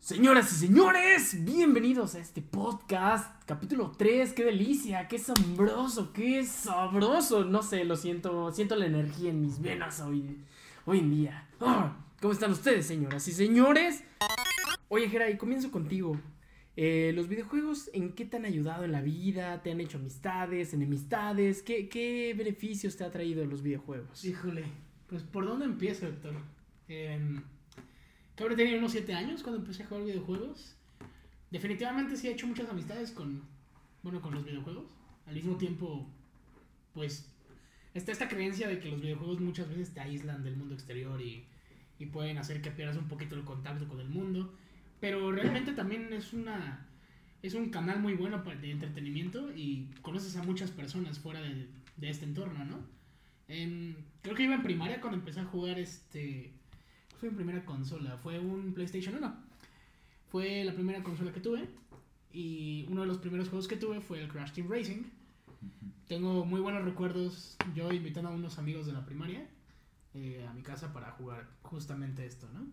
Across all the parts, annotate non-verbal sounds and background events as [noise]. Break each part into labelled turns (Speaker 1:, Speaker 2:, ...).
Speaker 1: Señoras y señores, bienvenidos a este podcast, capítulo 3, qué delicia, qué asombroso, qué sabroso, no sé, lo siento, siento la energía en mis venas hoy, hoy en día. Ah, ¿Cómo están ustedes, señoras y señores? Oye, Geray, comienzo contigo. Eh, los videojuegos, ¿en qué te han ayudado en la vida? ¿Te han hecho amistades, enemistades? ¿Qué, qué beneficios te ha traído los videojuegos?
Speaker 2: Híjole, pues ¿por dónde empiezo, Héctor? Eh, que ahora tenía unos 7 años cuando empecé a jugar videojuegos. Definitivamente sí he hecho muchas amistades con, bueno, con los videojuegos. Al mismo tiempo, pues, está esta creencia de que los videojuegos muchas veces te aíslan del mundo exterior y, y pueden hacer que pierdas un poquito el contacto con el mundo. Pero realmente también es una es un canal muy bueno de entretenimiento y conoces a muchas personas fuera de, de este entorno, ¿no? En- creo que iba en primaria cuando empecé a jugar este... Fue mi primera consola, fue un PlayStation 1. Fue la primera consola que tuve y uno de los primeros juegos que tuve fue el Crash Team Racing. Tengo muy buenos recuerdos yo invitando a unos amigos de la primaria eh, a mi casa para jugar justamente esto, ¿no?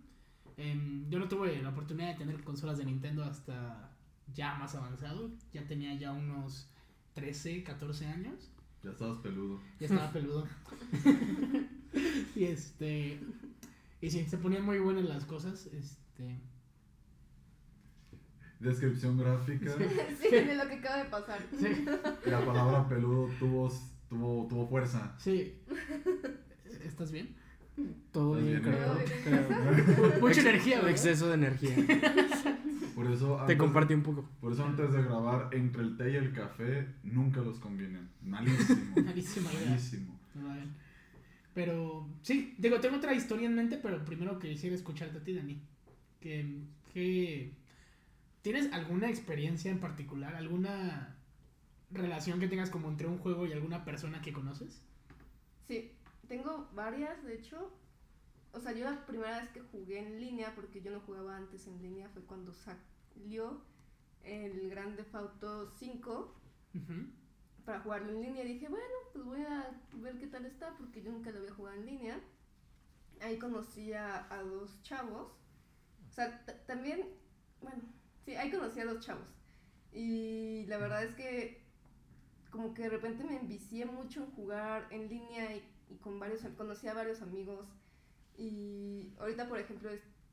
Speaker 2: Em, yo no tuve la oportunidad de tener consolas de Nintendo hasta ya más avanzado. Ya tenía ya unos 13, 14 años.
Speaker 3: Ya estabas peludo.
Speaker 2: Ya estaba peludo. [laughs] y este. Y sí, se ponían muy buenas las cosas. Este.
Speaker 3: Descripción gráfica. [laughs]
Speaker 4: Sí, de lo que acaba de pasar.
Speaker 2: Sí,
Speaker 3: La palabra peludo tuvo, tuvo, tuvo fuerza.
Speaker 2: sí. ¿Estás bien?
Speaker 1: Todo bien,
Speaker 3: bien,
Speaker 1: creo. [laughs]
Speaker 2: Mucha energía, ¿verdad?
Speaker 1: Exceso de energía.
Speaker 3: Por eso,
Speaker 1: Te compartí un poco.
Speaker 3: por eso antes de grabar, entre el té y el café, nunca los combinen. Malísimo.
Speaker 2: Malísima [laughs] idea.
Speaker 3: Malísimo.
Speaker 2: Vale. Pero sí, digo, tengo otra historia en mente, pero primero quisiera escucharte a ti, Dani. Que, que- ¿Tienes alguna experiencia en particular, alguna relación que tengas como entre un juego y alguna persona que conoces?
Speaker 4: Sí, tengo varias, de hecho. O sea, yo la primera vez que jugué en línea, porque yo no jugaba antes en línea, fue cuando salió el Grand Theft Auto 5
Speaker 2: Ujú.
Speaker 4: para jugarlo en línea. Y dije, bueno, pues voy a ver qué tal está, porque yo nunca lo había jugado en línea. Ahí conocí a, a dos chavos. O sea, también, bueno, sí, ahí conocí a dos chavos. Y la verdad es que como que de repente me envicié mucho en jugar en línea y, y con varios, conocí a varios amigos. Y ahorita, por ejemplo,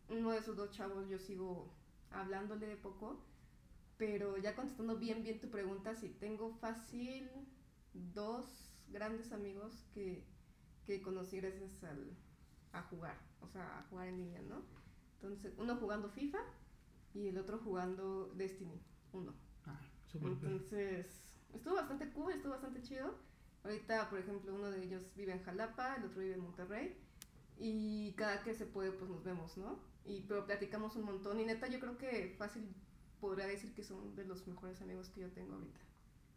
Speaker 4: uno de esos dos chavos yo sigo hablándole de poco. Pero ya contestando bien, bien tu pregunta, sí, tengo fácil dos grandes amigos que, que conocí gracias al, a jugar, o sea, a jugar en línea, ¿no? Entonces, uno jugando FIFA y el otro jugando Destiny 1.
Speaker 2: Ah, súper cool.
Speaker 4: Entonces, estuvo bastante cool, estuvo bastante chido. Ahorita, por ejemplo, uno de ellos vive en Jalapa, el otro vive en Monterrey. Y cada que se puede, pues nos vemos, ¿no? Y, pero platicamos un montón. Y neta, yo creo que fácil podría decir que son de los mejores amigos que yo tengo ahorita.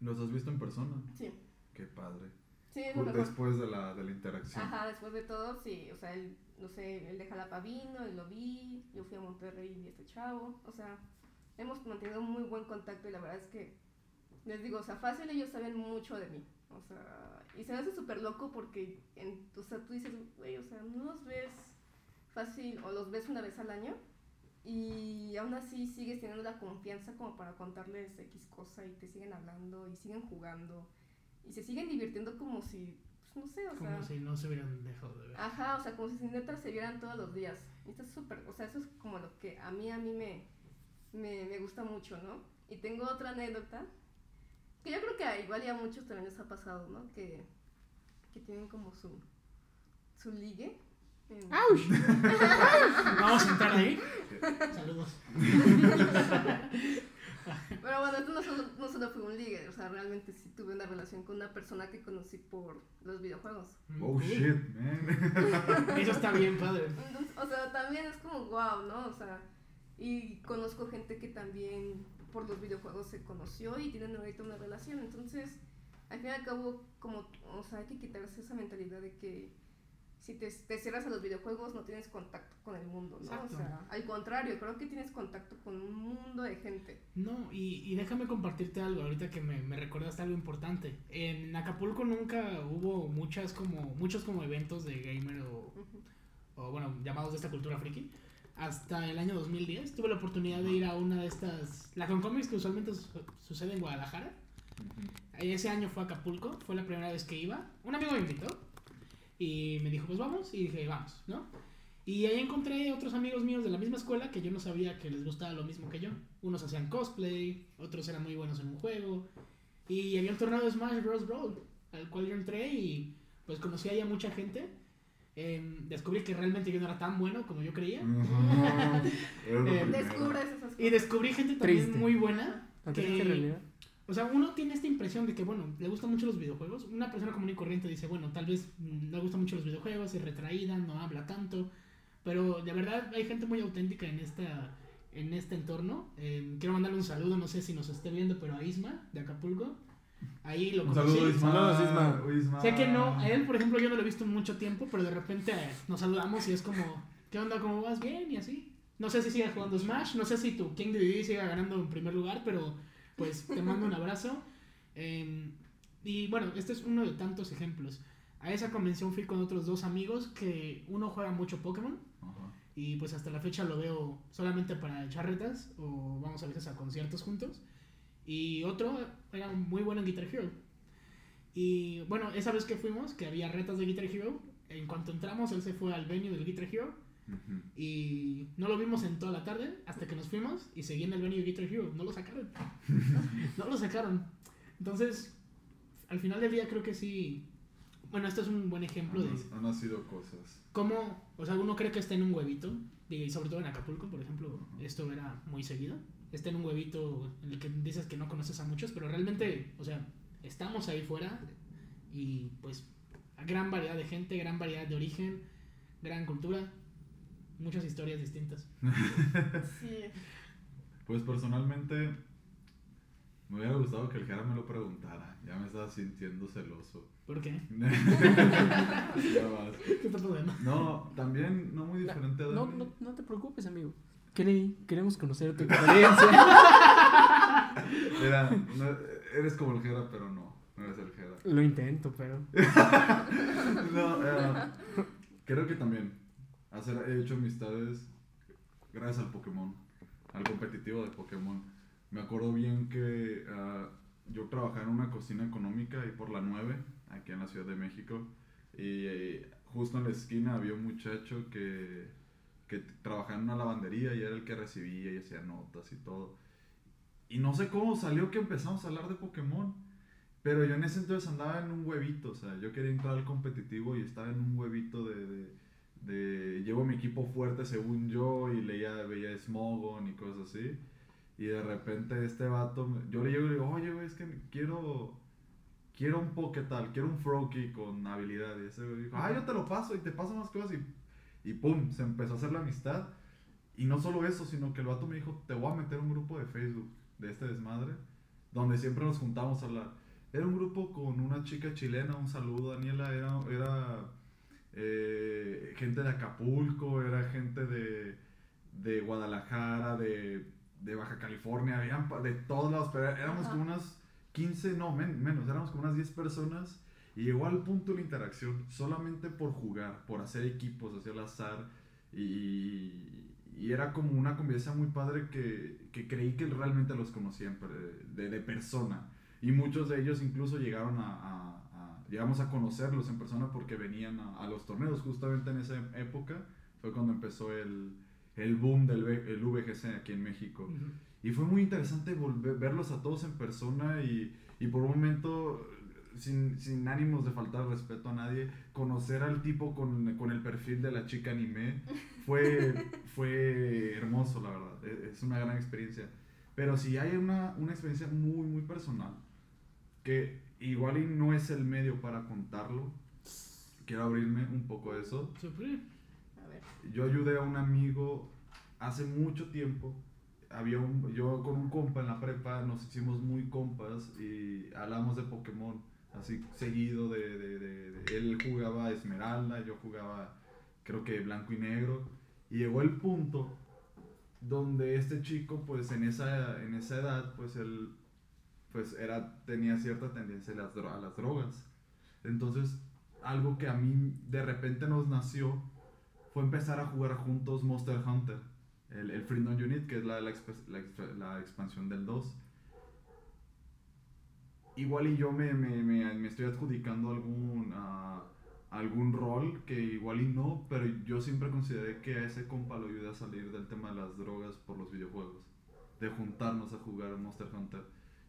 Speaker 3: ¿Los has visto en persona?
Speaker 4: Sí,
Speaker 3: Qué padre.
Speaker 4: sí, mejor.
Speaker 3: Después de la, de la interacción.
Speaker 4: Ajá, después de todo, sí, o sea, él, no sé, él de Jalapa vino y lo vi, yo fui a Monterrey y vi a este chavo, o sea, hemos mantenido muy buen contacto y la verdad es que, les digo, o sea, fácil ellos saben mucho de mí, o sea, y se me hace súper loco porque, en, o sea, tú dices, güey, o sea, no los ves fácil o los ves una vez al año y aún así sigues teniendo la confianza como para contarles X cosa y te siguen hablando y siguen jugando y se siguen divirtiendo como si, pues no sé, o sea...
Speaker 2: Como si no se hubieran dejado de ver.
Speaker 4: Ajá, o sea, como si neta se vieran todos los días. Y está súper, o sea, eso es como lo que a mí, a mí me, me, me gusta mucho, ¿no? Y tengo otra anécdota, que yo creo que a igual y a muchos también les ha pasado, ¿no? Que, que tienen como su, su ligue. en- [laughs]
Speaker 2: Vamos a entrar ahí. Saludos.
Speaker 4: Pero bueno, esto no solo, no solo fue un ligue, o sea, realmente sí tuve una relación con una persona que conocí por los videojuegos.
Speaker 3: Oh
Speaker 2: Cool.
Speaker 3: shit, man. [laughs]
Speaker 2: Eso está bien padre.
Speaker 4: Entonces, o sea, también es como wow, ¿no? O sea, y conozco gente que también por los videojuegos se conoció y tienen ahorita una relación. Entonces, al fin y al cabo, como, o sea, hay que quitarse esa mentalidad de que si te, te cierras a los videojuegos no tienes contacto con el mundo, ¿no?
Speaker 2: Exacto.
Speaker 4: O sea, al contrario, creo que tienes contacto con un mundo de gente.
Speaker 2: No, y, y déjame compartirte algo ahorita que me, me recordaste algo importante. En Acapulco nunca hubo muchas como, muchos como eventos de gamer o, o bueno, llamados de esta cultura friki. Hasta el año 2010 tuve la oportunidad de ir a una de estas, la Concomics que usualmente su- sucede en Guadalajara.
Speaker 3: Ujú.
Speaker 2: Ese año fue a Acapulco, fue la primera vez que iba. Un amigo me invitó y me dijo, pues vamos, y dije, vamos, ¿no? Y ahí encontré otros amigos míos de la misma escuela que yo no sabía que les gustaba lo mismo que yo. Unos hacían cosplay, otros eran muy buenos en un juego. Y había un torneo de Smash Bros. Brawl, al cual yo entré y pues conocí ahí a mucha gente. Em, descubrí que realmente yo no era tan bueno como yo creía. [laughs] Eh.
Speaker 4: Descubres esas cosas.
Speaker 2: Y descubrí gente también
Speaker 1: Triste.
Speaker 2: muy buena.
Speaker 1: ¿La
Speaker 2: que-
Speaker 1: realidad?
Speaker 2: O sea, uno tiene esta impresión de que, bueno, le gustan mucho los videojuegos. Una persona común y corriente dice, bueno, tal vez mm, le gustan mucho los videojuegos, es retraída, no habla tanto. Pero de verdad hay gente muy auténtica en esta en este entorno. Eh, quiero mandarle un saludo, no sé si nos esté viendo, pero a Isma, de Acapulco. Ahí lo
Speaker 3: Un
Speaker 2: conocí.
Speaker 3: saludo, Isma.
Speaker 1: Saludos, Isma.
Speaker 3: Isma.
Speaker 2: Sé que no, a él, por ejemplo, yo no lo he visto en mucho tiempo, pero de repente eh, nos saludamos y es como, ¿qué onda? ¿Cómo vas? Bien, y así. No sé si sigas jugando Smash, no sé si tu King de siga ganando en primer lugar, pero pues te mando un abrazo. Eh, y bueno, este es uno de tantos ejemplos. A esa convención fui con otros dos amigos que uno juega mucho Pokémon
Speaker 3: Ajá.
Speaker 2: y pues hasta la fecha lo veo solamente para echar retas o vamos a veces a conciertos juntos. Y otro era muy bueno en Guitar Hero. Y bueno, esa vez que fuimos, que había retas de Guitar Hero, en cuanto entramos él se fue al venue del Guitar Hero
Speaker 3: Ujú.
Speaker 2: y no lo vimos en toda la tarde hasta que nos fuimos y seguí en el venue de Guitar Hero. No lo sacaron. [laughs] no lo sacaron. Entonces, al final del día creo que sí. Bueno, este es un buen ejemplo de
Speaker 3: Han, han nacido cosas.
Speaker 2: cómo, o sea, uno cree que está en un huevito, y sobre todo en Acapulco, por ejemplo, esto era muy seguido. Está en un huevito en el que dices que no conoces a muchos, pero realmente, o sea, estamos ahí fuera y pues a gran variedad de gente, gran variedad de origen, gran cultura, muchas historias distintas.
Speaker 4: Sí.
Speaker 3: Pues personalmente me hubiera gustado que el Jera me lo preguntara. Ya me estaba sintiendo celoso.
Speaker 2: ¿Por qué? [laughs]
Speaker 3: Ya vas.
Speaker 2: ¿Qué está pasando?
Speaker 3: No, también no muy diferente a
Speaker 1: No, no, no te preocupes, amigo. Quere- queremos conocer tu [laughs] experiencia.
Speaker 3: Era, no, eres como el Jera, pero no. No eres el Jera.
Speaker 1: Lo intento, pero. [laughs]
Speaker 3: No, eh, creo que también hacer, he hecho amistades gracias al Pokémon, al competitivo de Pokémon. Me acuerdo bien que ah, yo trabajaba en una cocina económica ahí por la 9, aquí en la Ciudad de México, y eh, justo en la esquina había un muchacho que, que trabajaba en una lavandería y era el que recibía y hacía notas y todo. Y no sé cómo salió que empezamos a hablar de Pokémon. Pero yo en ese entonces andaba en un huevito, o sea, yo quería entrar al competitivo y estaba en un huevito de, de, de- llevo mi equipo fuerte según yo y leía, veía Smogon y cosas así. Y de repente este vato, yo le llego y le digo, oye, güey, es que quiero, quiero un Pokétal, quiero un Froakie con habilidad. Y ese güey dijo, ah, yo te lo paso y te paso más cosas y, y pum, se empezó a hacer la amistad. Y no solo eso, sino que el vato me dijo, te voy a meter un grupo de Facebook de este desmadre, donde siempre nos juntamos a hablar. Era un grupo con una chica chilena, un saludo, Daniela, era, era eh, gente de Acapulco, era gente de, de Guadalajara, de, de Baja California, habían de todos lados, pero éramos
Speaker 4: Ajá.
Speaker 3: como unas 15, no, men- menos, éramos como unas 10 personas y llegó al punto de la interacción solamente por jugar, por hacer equipos, hacia el azar y, y era como una convivencia muy padre que, que creí que realmente los conocían de, de persona. Y muchos de ellos incluso llegaron a, a- a- llegamos a conocerlos en persona porque venían a, a los torneos justamente en esa época. Fue cuando empezó el, el boom del el VGC aquí en México. Y fue muy interesante volver, verlos a todos en persona y, y por un momento, sin, sin ánimos de faltar respeto a nadie, conocer al tipo con, con el perfil de la chica anime fue, [laughs] fue hermoso, la verdad. E- Es una gran experiencia. Pero si hay una, una experiencia muy, muy personal, que igual y no es el medio para contarlo, quiero abrirme un poco eso.
Speaker 4: A ver.
Speaker 3: Yo ayudé a un amigo hace mucho tiempo. Había un, yo con un compa en la prepa nos hicimos muy compas y hablamos de Pokémon así seguido de, de- Él jugaba Esmeralda, yo jugaba creo que blanco y negro. Y llegó el punto donde este chico, pues en esa, en esa edad, pues él pues era, tenía cierta tendencia a las, drogas. Entonces, algo que a mí de repente nos nació fue empezar a jugar juntos Monster Hunter, el, el Freedom Unit, que es la, la, la expansión del 2. Igual y yo me, me, me, me estoy adjudicando algún, ah, algún rol que igual y no, pero yo siempre consideré que a ese compa lo ayudé a salir del tema de las drogas por los videojuegos, de juntarnos a jugar Monster Hunter.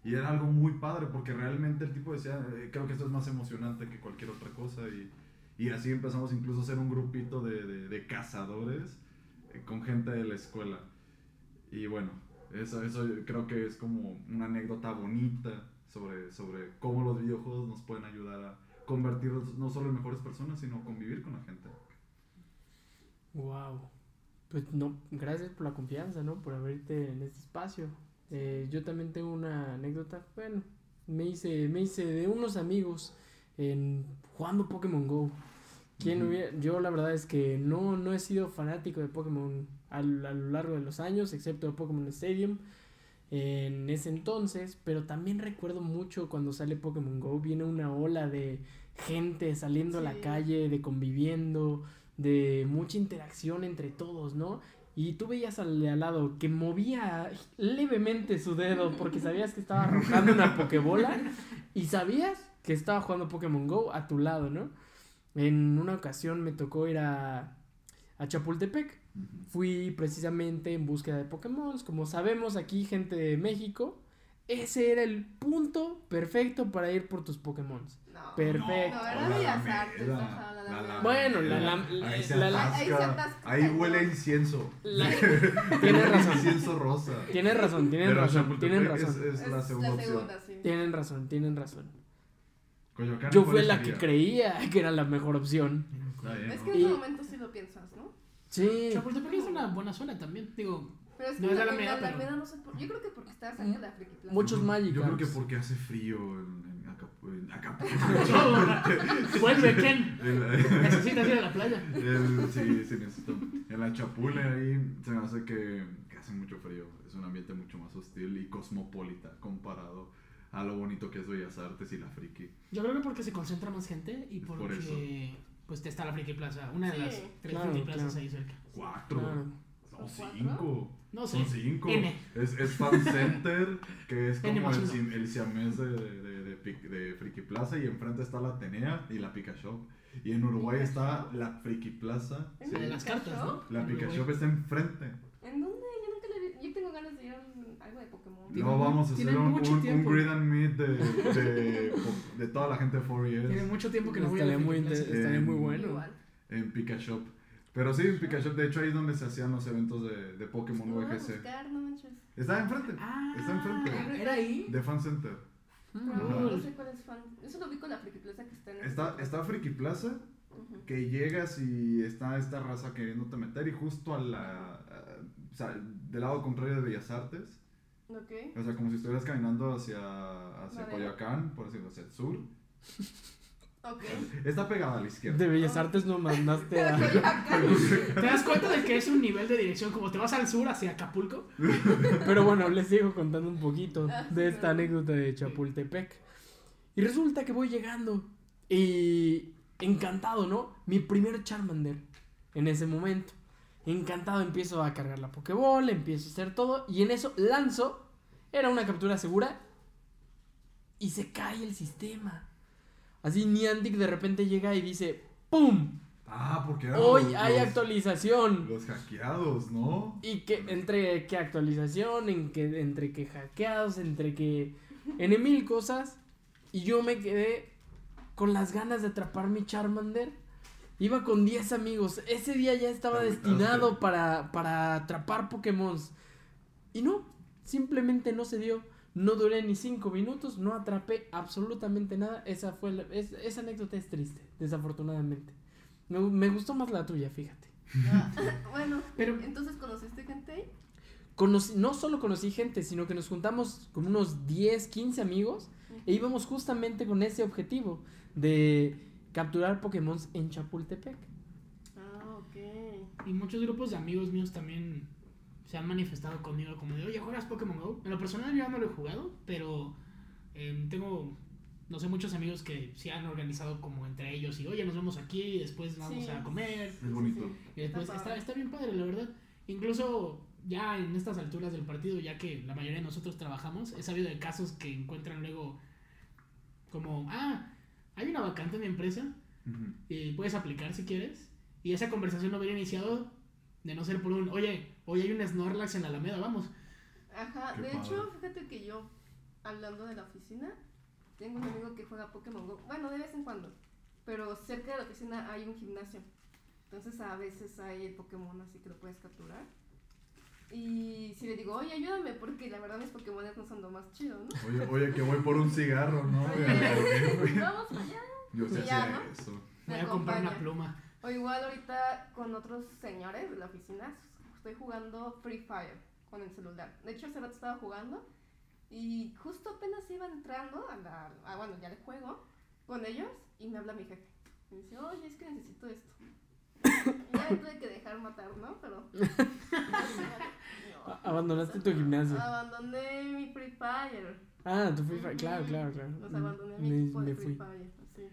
Speaker 3: Y era algo muy padre porque realmente el tipo decía, "Eh, creo que esto es más emocionante que cualquier otra cosa. Y, y así empezamos incluso a ser un grupito de, de, de cazadores eh, con gente de la escuela. Y bueno, eso, eso creo que es como una anécdota bonita sobre, sobre cómo los videojuegos nos pueden ayudar a convertirnos no solo en mejores personas, sino convivir con la gente.
Speaker 1: Wow. Pues no, gracias por la confianza, ¿no? Por abrirte en este espacio. Eh, yo también tengo una anécdota. Bueno, me hice, me hice de unos amigos en jugando Pokémon Go. ¿Quién
Speaker 3: Ujú.
Speaker 1: hubiera- yo la verdad es que no, no he sido fanático de Pokémon al- a, lo largo de los años, excepto de Pokémon Stadium en ese entonces, pero también recuerdo mucho cuando sale Pokémon Go, viene una ola de gente saliendo a la calle, de conviviendo, de mucha interacción entre todos, ¿no? Y tú veías al de al lado que movía levemente su dedo porque sabías que estaba arrojando una Pokébola y sabías que estaba jugando Pokémon Go a tu lado, ¿no? En una ocasión me tocó ir a, a Chapultepec. Fui precisamente en búsqueda de Pokémon. Como sabemos aquí, gente de México, ese era el punto perfecto para ir por tus Pokémon.
Speaker 4: No.
Speaker 1: Perfecto.
Speaker 4: No, era
Speaker 3: la
Speaker 4: Bellas Artes,
Speaker 3: Alameda,
Speaker 4: ajá, la
Speaker 3: la
Speaker 4: Alameda.
Speaker 1: Bueno, la la-
Speaker 4: la- Ahí se
Speaker 3: atasca.
Speaker 4: atasca,
Speaker 3: Ahí huele a incienso. [laughs]
Speaker 1: Tienes razón.
Speaker 3: Incienso rosa.
Speaker 1: Tienes razón, tienen
Speaker 3: Pero
Speaker 1: razón, tienen
Speaker 3: es-
Speaker 1: razón.
Speaker 3: Es, la segunda
Speaker 4: sí.
Speaker 1: Tienen razón, tienen razón.
Speaker 3: Coyoacán,
Speaker 1: Yo
Speaker 3: ¿cuál
Speaker 1: fui la que creía que era la mejor opción.
Speaker 3: Está bien,
Speaker 4: Es que en
Speaker 1: Y-
Speaker 4: ese momento sí lo piensas, ¿no?
Speaker 1: Sí.
Speaker 2: Chapultepec es una buena zona también. Digo,
Speaker 4: Pero es
Speaker 2: No
Speaker 4: que
Speaker 2: es
Speaker 4: en la
Speaker 2: Alameda, pero-
Speaker 4: Alameda no sé por... Yo creo que porque está cerca de la Friki Plaza.
Speaker 1: Muchos
Speaker 3: creo- Yo creo que porque hace frío en, en Acapu- en Acapulco. [laughs]
Speaker 2: vuelve Ken. Necesitas ir a la playa.
Speaker 3: el- sí, sí, necesito. En la Chapule ahí se me hace que, que hace mucho frío. Es un ambiente mucho más hostil y cosmopolita comparado a lo bonito que es Bellas Artes y la Friki.
Speaker 2: Yo creo que porque se concentra más gente y
Speaker 3: Por
Speaker 2: porque
Speaker 3: eso.
Speaker 2: Pues está la Friki Plaza, una de
Speaker 4: Sí.
Speaker 2: las tres
Speaker 1: Claro,
Speaker 2: Friki Plazas
Speaker 1: claro.
Speaker 2: ahí cerca.
Speaker 3: Cuatro.
Speaker 1: Claro.
Speaker 3: Son
Speaker 4: ¿Son
Speaker 3: cinco.
Speaker 2: No sé.
Speaker 3: Son cinco.
Speaker 2: N.
Speaker 3: Es, es Fan [laughs] Center, que es como el, el siamés de, de, de, Pic- de Friki Plaza y enfrente está la Atenea y la Pika Shop. Y en Uruguay
Speaker 4: ¿Pika
Speaker 3: está la Friki Plaza.
Speaker 4: ¿En
Speaker 3: sí.
Speaker 2: La de las cartas, ¿no?
Speaker 3: La. Shop está enfrente.
Speaker 4: ¿En dónde? Yo tengo ganas de ir a un- algo de Pokémon.
Speaker 2: Mu-
Speaker 3: vamos a hacer un, un, un grid and meet de, de, de toda la gente de 4ES.
Speaker 2: Tiene mucho tiempo que no voy a
Speaker 1: muy, estaría muy bueno.
Speaker 4: Igual.
Speaker 3: en Pika Shop. Pero sí, en Pika Shop, de hecho ahí es donde se hacían los eventos de, de Pokémon
Speaker 4: a
Speaker 3: VGC.
Speaker 4: buscar, no manches.
Speaker 3: Está enfrente,
Speaker 2: Ah,
Speaker 3: está enfrente.
Speaker 2: ¿Era ahí?
Speaker 3: De Fan Center.
Speaker 4: Pero
Speaker 3: Ajá.
Speaker 4: no sé cuál es fan. Eso lo vi con la Friki Plaza que está en ese
Speaker 3: Está, está Friki Plaza,
Speaker 4: Ujú.
Speaker 3: que llegas y está esta raza queriéndote meter y justo a la... o sea, del lado contrario de Bellas Artes.
Speaker 4: Ok.
Speaker 3: O sea, como si estuvieras caminando hacia, hacia. Coyoacán, por decirlo, hacia el sur.
Speaker 4: Ok.
Speaker 3: Está pegada a la izquierda.
Speaker 1: De Bellas Artes no mandaste [laughs] a... [laughs]
Speaker 2: ¿Te das cuenta de que es un nivel de dirección como te vas al sur hacia Acapulco? [laughs]
Speaker 1: Pero bueno, les sigo contando un poquito
Speaker 4: Ah,
Speaker 1: de esta anécdota de Chapultepec. Y resulta que voy llegando y encantado, ¿no? Mi primer Charmander en ese momento. Encantado empiezo a cargar la Pokéball, empiezo a hacer todo y en eso lanzo. Era una captura segura y se cae el sistema. Así Niantic de repente llega y dice, ¡pum!
Speaker 3: Ah, porque
Speaker 1: Hoy
Speaker 3: los-
Speaker 1: hay actualización.
Speaker 3: Los hackeados, ¿no?
Speaker 1: Y que entre qué actualización, en que, entre que hackeados, entre que... En mil cosas. Y yo me quedé con las ganas de atrapar mi Charmander. Iba con 10 amigos. Ese día ya estaba
Speaker 3: Te
Speaker 1: destinado para, para atrapar Pokémon. Y no, simplemente no se dio. No duré ni 5 minutos, no atrapé absolutamente nada. Esa fue la- es- esa anécdota es triste, desafortunadamente. Me, me gustó más la tuya, fíjate. [laughs]
Speaker 4: Bueno,
Speaker 2: Pero-
Speaker 4: entonces conociste gente ahí.
Speaker 1: Conocí- no solo conocí gente, sino que nos juntamos con unos 10, 15 amigos e íbamos justamente con ese objetivo de capturar Pokémon en Chapultepec.
Speaker 4: Ah, ok.
Speaker 2: Y muchos grupos de amigos míos también se han manifestado conmigo como de, oye, ¿juegas Pokémon Go? En lo personal yo no lo he jugado, pero eh, tengo, no sé, muchos amigos que sí han organizado como entre ellos y, oye, nos vemos aquí y después vamos
Speaker 4: Sí.
Speaker 2: a comer.
Speaker 3: Es bonito.
Speaker 2: Y después
Speaker 4: Está
Speaker 2: está, está bien padre, la verdad. Incluso ya en estas alturas del partido, ya que la mayoría de nosotros trabajamos, he sabido de casos que encuentran luego como, ah, hay una vacante en mi empresa y puedes aplicar si quieres. Y esa conversación no hubiera iniciado de no ser por un, oye, hoy hay un Snorlax en la Alameda, vamos.
Speaker 4: Ajá,
Speaker 3: Qué
Speaker 4: de
Speaker 3: padre.
Speaker 4: hecho, fíjate que yo, hablando de la oficina, tengo un amigo que juega Pokémon Go. Bueno, de vez en cuando. Pero cerca de la oficina hay un gimnasio. Entonces a veces hay el Pokémon así que lo puedes capturar. Y si le digo, oye, ayúdame, porque la verdad mis Pokémon no son lo más chidos, ¿no?
Speaker 3: Oye, oye, que voy por un cigarro, ¿no?
Speaker 4: Oye, [laughs] vamos allá.
Speaker 3: Yo sé
Speaker 4: ya,
Speaker 3: hacer
Speaker 4: ¿no?
Speaker 3: eso.
Speaker 2: Voy
Speaker 4: Me
Speaker 2: a comprar una pluma.
Speaker 4: O igual ahorita con otros señores de la oficina estoy jugando Free Fire con el celular. De hecho, hace rato estaba jugando y justo apenas iba entrando a la... a, bueno, ya le juego con ellos y me habla mi jefe. Me dice, oye, es que necesito esto. Ya me tuve que dejar matar, ¿no? Pero... [laughs]
Speaker 1: Abandonaste tu gimnasio.
Speaker 4: Abandoné mi Free Fire.
Speaker 1: Ah, tu Free Fire, claro, claro, claro.
Speaker 4: Los abandoné a mi
Speaker 1: Me-
Speaker 4: equipo de Free. Fire, sí.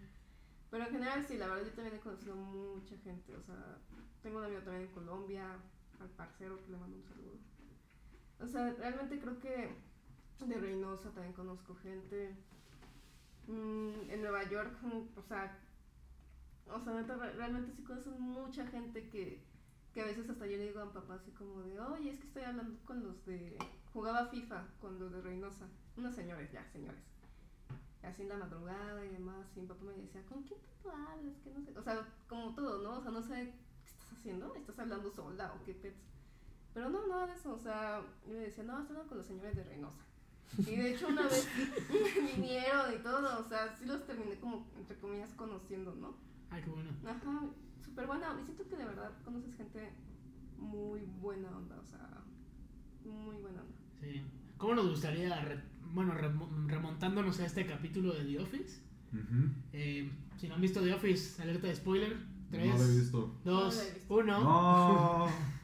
Speaker 4: Pero en general sí, la verdad yo también he conocido mucha gente, o sea, tengo un amigo también en Colombia, al parcero que le mando un saludo. O sea, realmente creo que de Reynosa también conozco gente. Mm, en Nueva York, mm, o sea, o sea, neta, re- realmente sí conozco mucha gente que, que a veces hasta yo le digo a mi papá así como de, oye, es que estoy hablando con los de, jugaba FIFA con los de Reynosa, unos señores, ya, señores así en la madrugada y demás, y mi papá me decía, ¿con quién tú hablas? Que no sé, o sea, como todo, ¿no? O sea, no sé qué estás haciendo, estás hablando sola o qué pets. Pero no, nada de eso, o sea, yo me decía, no, estoy hablando con los señores de Reynosa. Y de hecho una vez [laughs] vinieron y todo, o sea, sí los terminé como, entre comillas, conociendo, ¿no?
Speaker 2: Ay, qué bueno.
Speaker 4: Ajá, súper buena, y siento que de verdad conoces gente muy buena onda, o sea, muy buena onda.
Speaker 2: Sí. ¿Cómo nos gustaría, re- bueno, remo- remontándonos a este capítulo de The Office? Eh, si no han visto The Office, alerta de spoiler.
Speaker 3: No lo he
Speaker 2: 3,
Speaker 3: visto.
Speaker 4: No lo
Speaker 2: 2,
Speaker 4: he visto.
Speaker 2: 1.
Speaker 3: No. [laughs]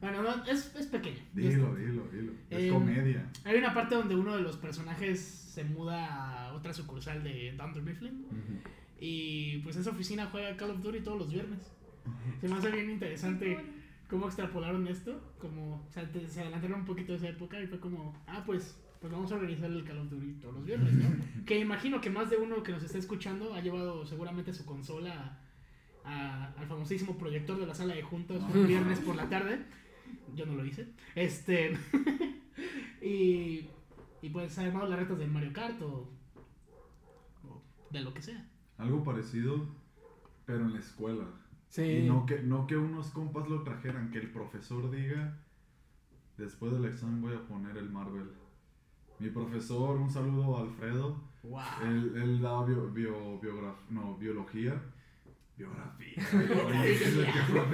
Speaker 2: Bueno, no, es, es pequeño.
Speaker 3: Dilo, dilo, dilo. Es
Speaker 2: Em,
Speaker 3: comedia.
Speaker 2: Hay una parte donde uno de los personajes se muda a otra sucursal de Dunder Mifflin
Speaker 3: Ujú.
Speaker 2: Y pues esa oficina juega Call of Duty todos los viernes. Se me hace bien interesante cómo extrapolaron esto, como o sea, te- se adelantaron un poquito de esa época y fue como, ah, pues, pues vamos a organizar el Call of Duty todos los viernes, ¿no? que imagino que más de uno que nos está escuchando ha llevado seguramente su consola a- a- al famosísimo proyector de la sala de juntas un viernes por la tarde. Yo no lo hice. Este. [laughs] y, y pues ha armado las retas de Mario Kart o, o de lo que sea.
Speaker 3: Algo parecido, pero en la escuela.
Speaker 1: Sí.
Speaker 3: Y no que, no que unos compas lo trajeran, que el profesor diga, después del examen voy a poner el Marvel. Mi profesor, un saludo a Alfredo,
Speaker 2: ¡Wow!
Speaker 3: él, él da bio, bio- biograf- no, biología. Biografía. [laughs]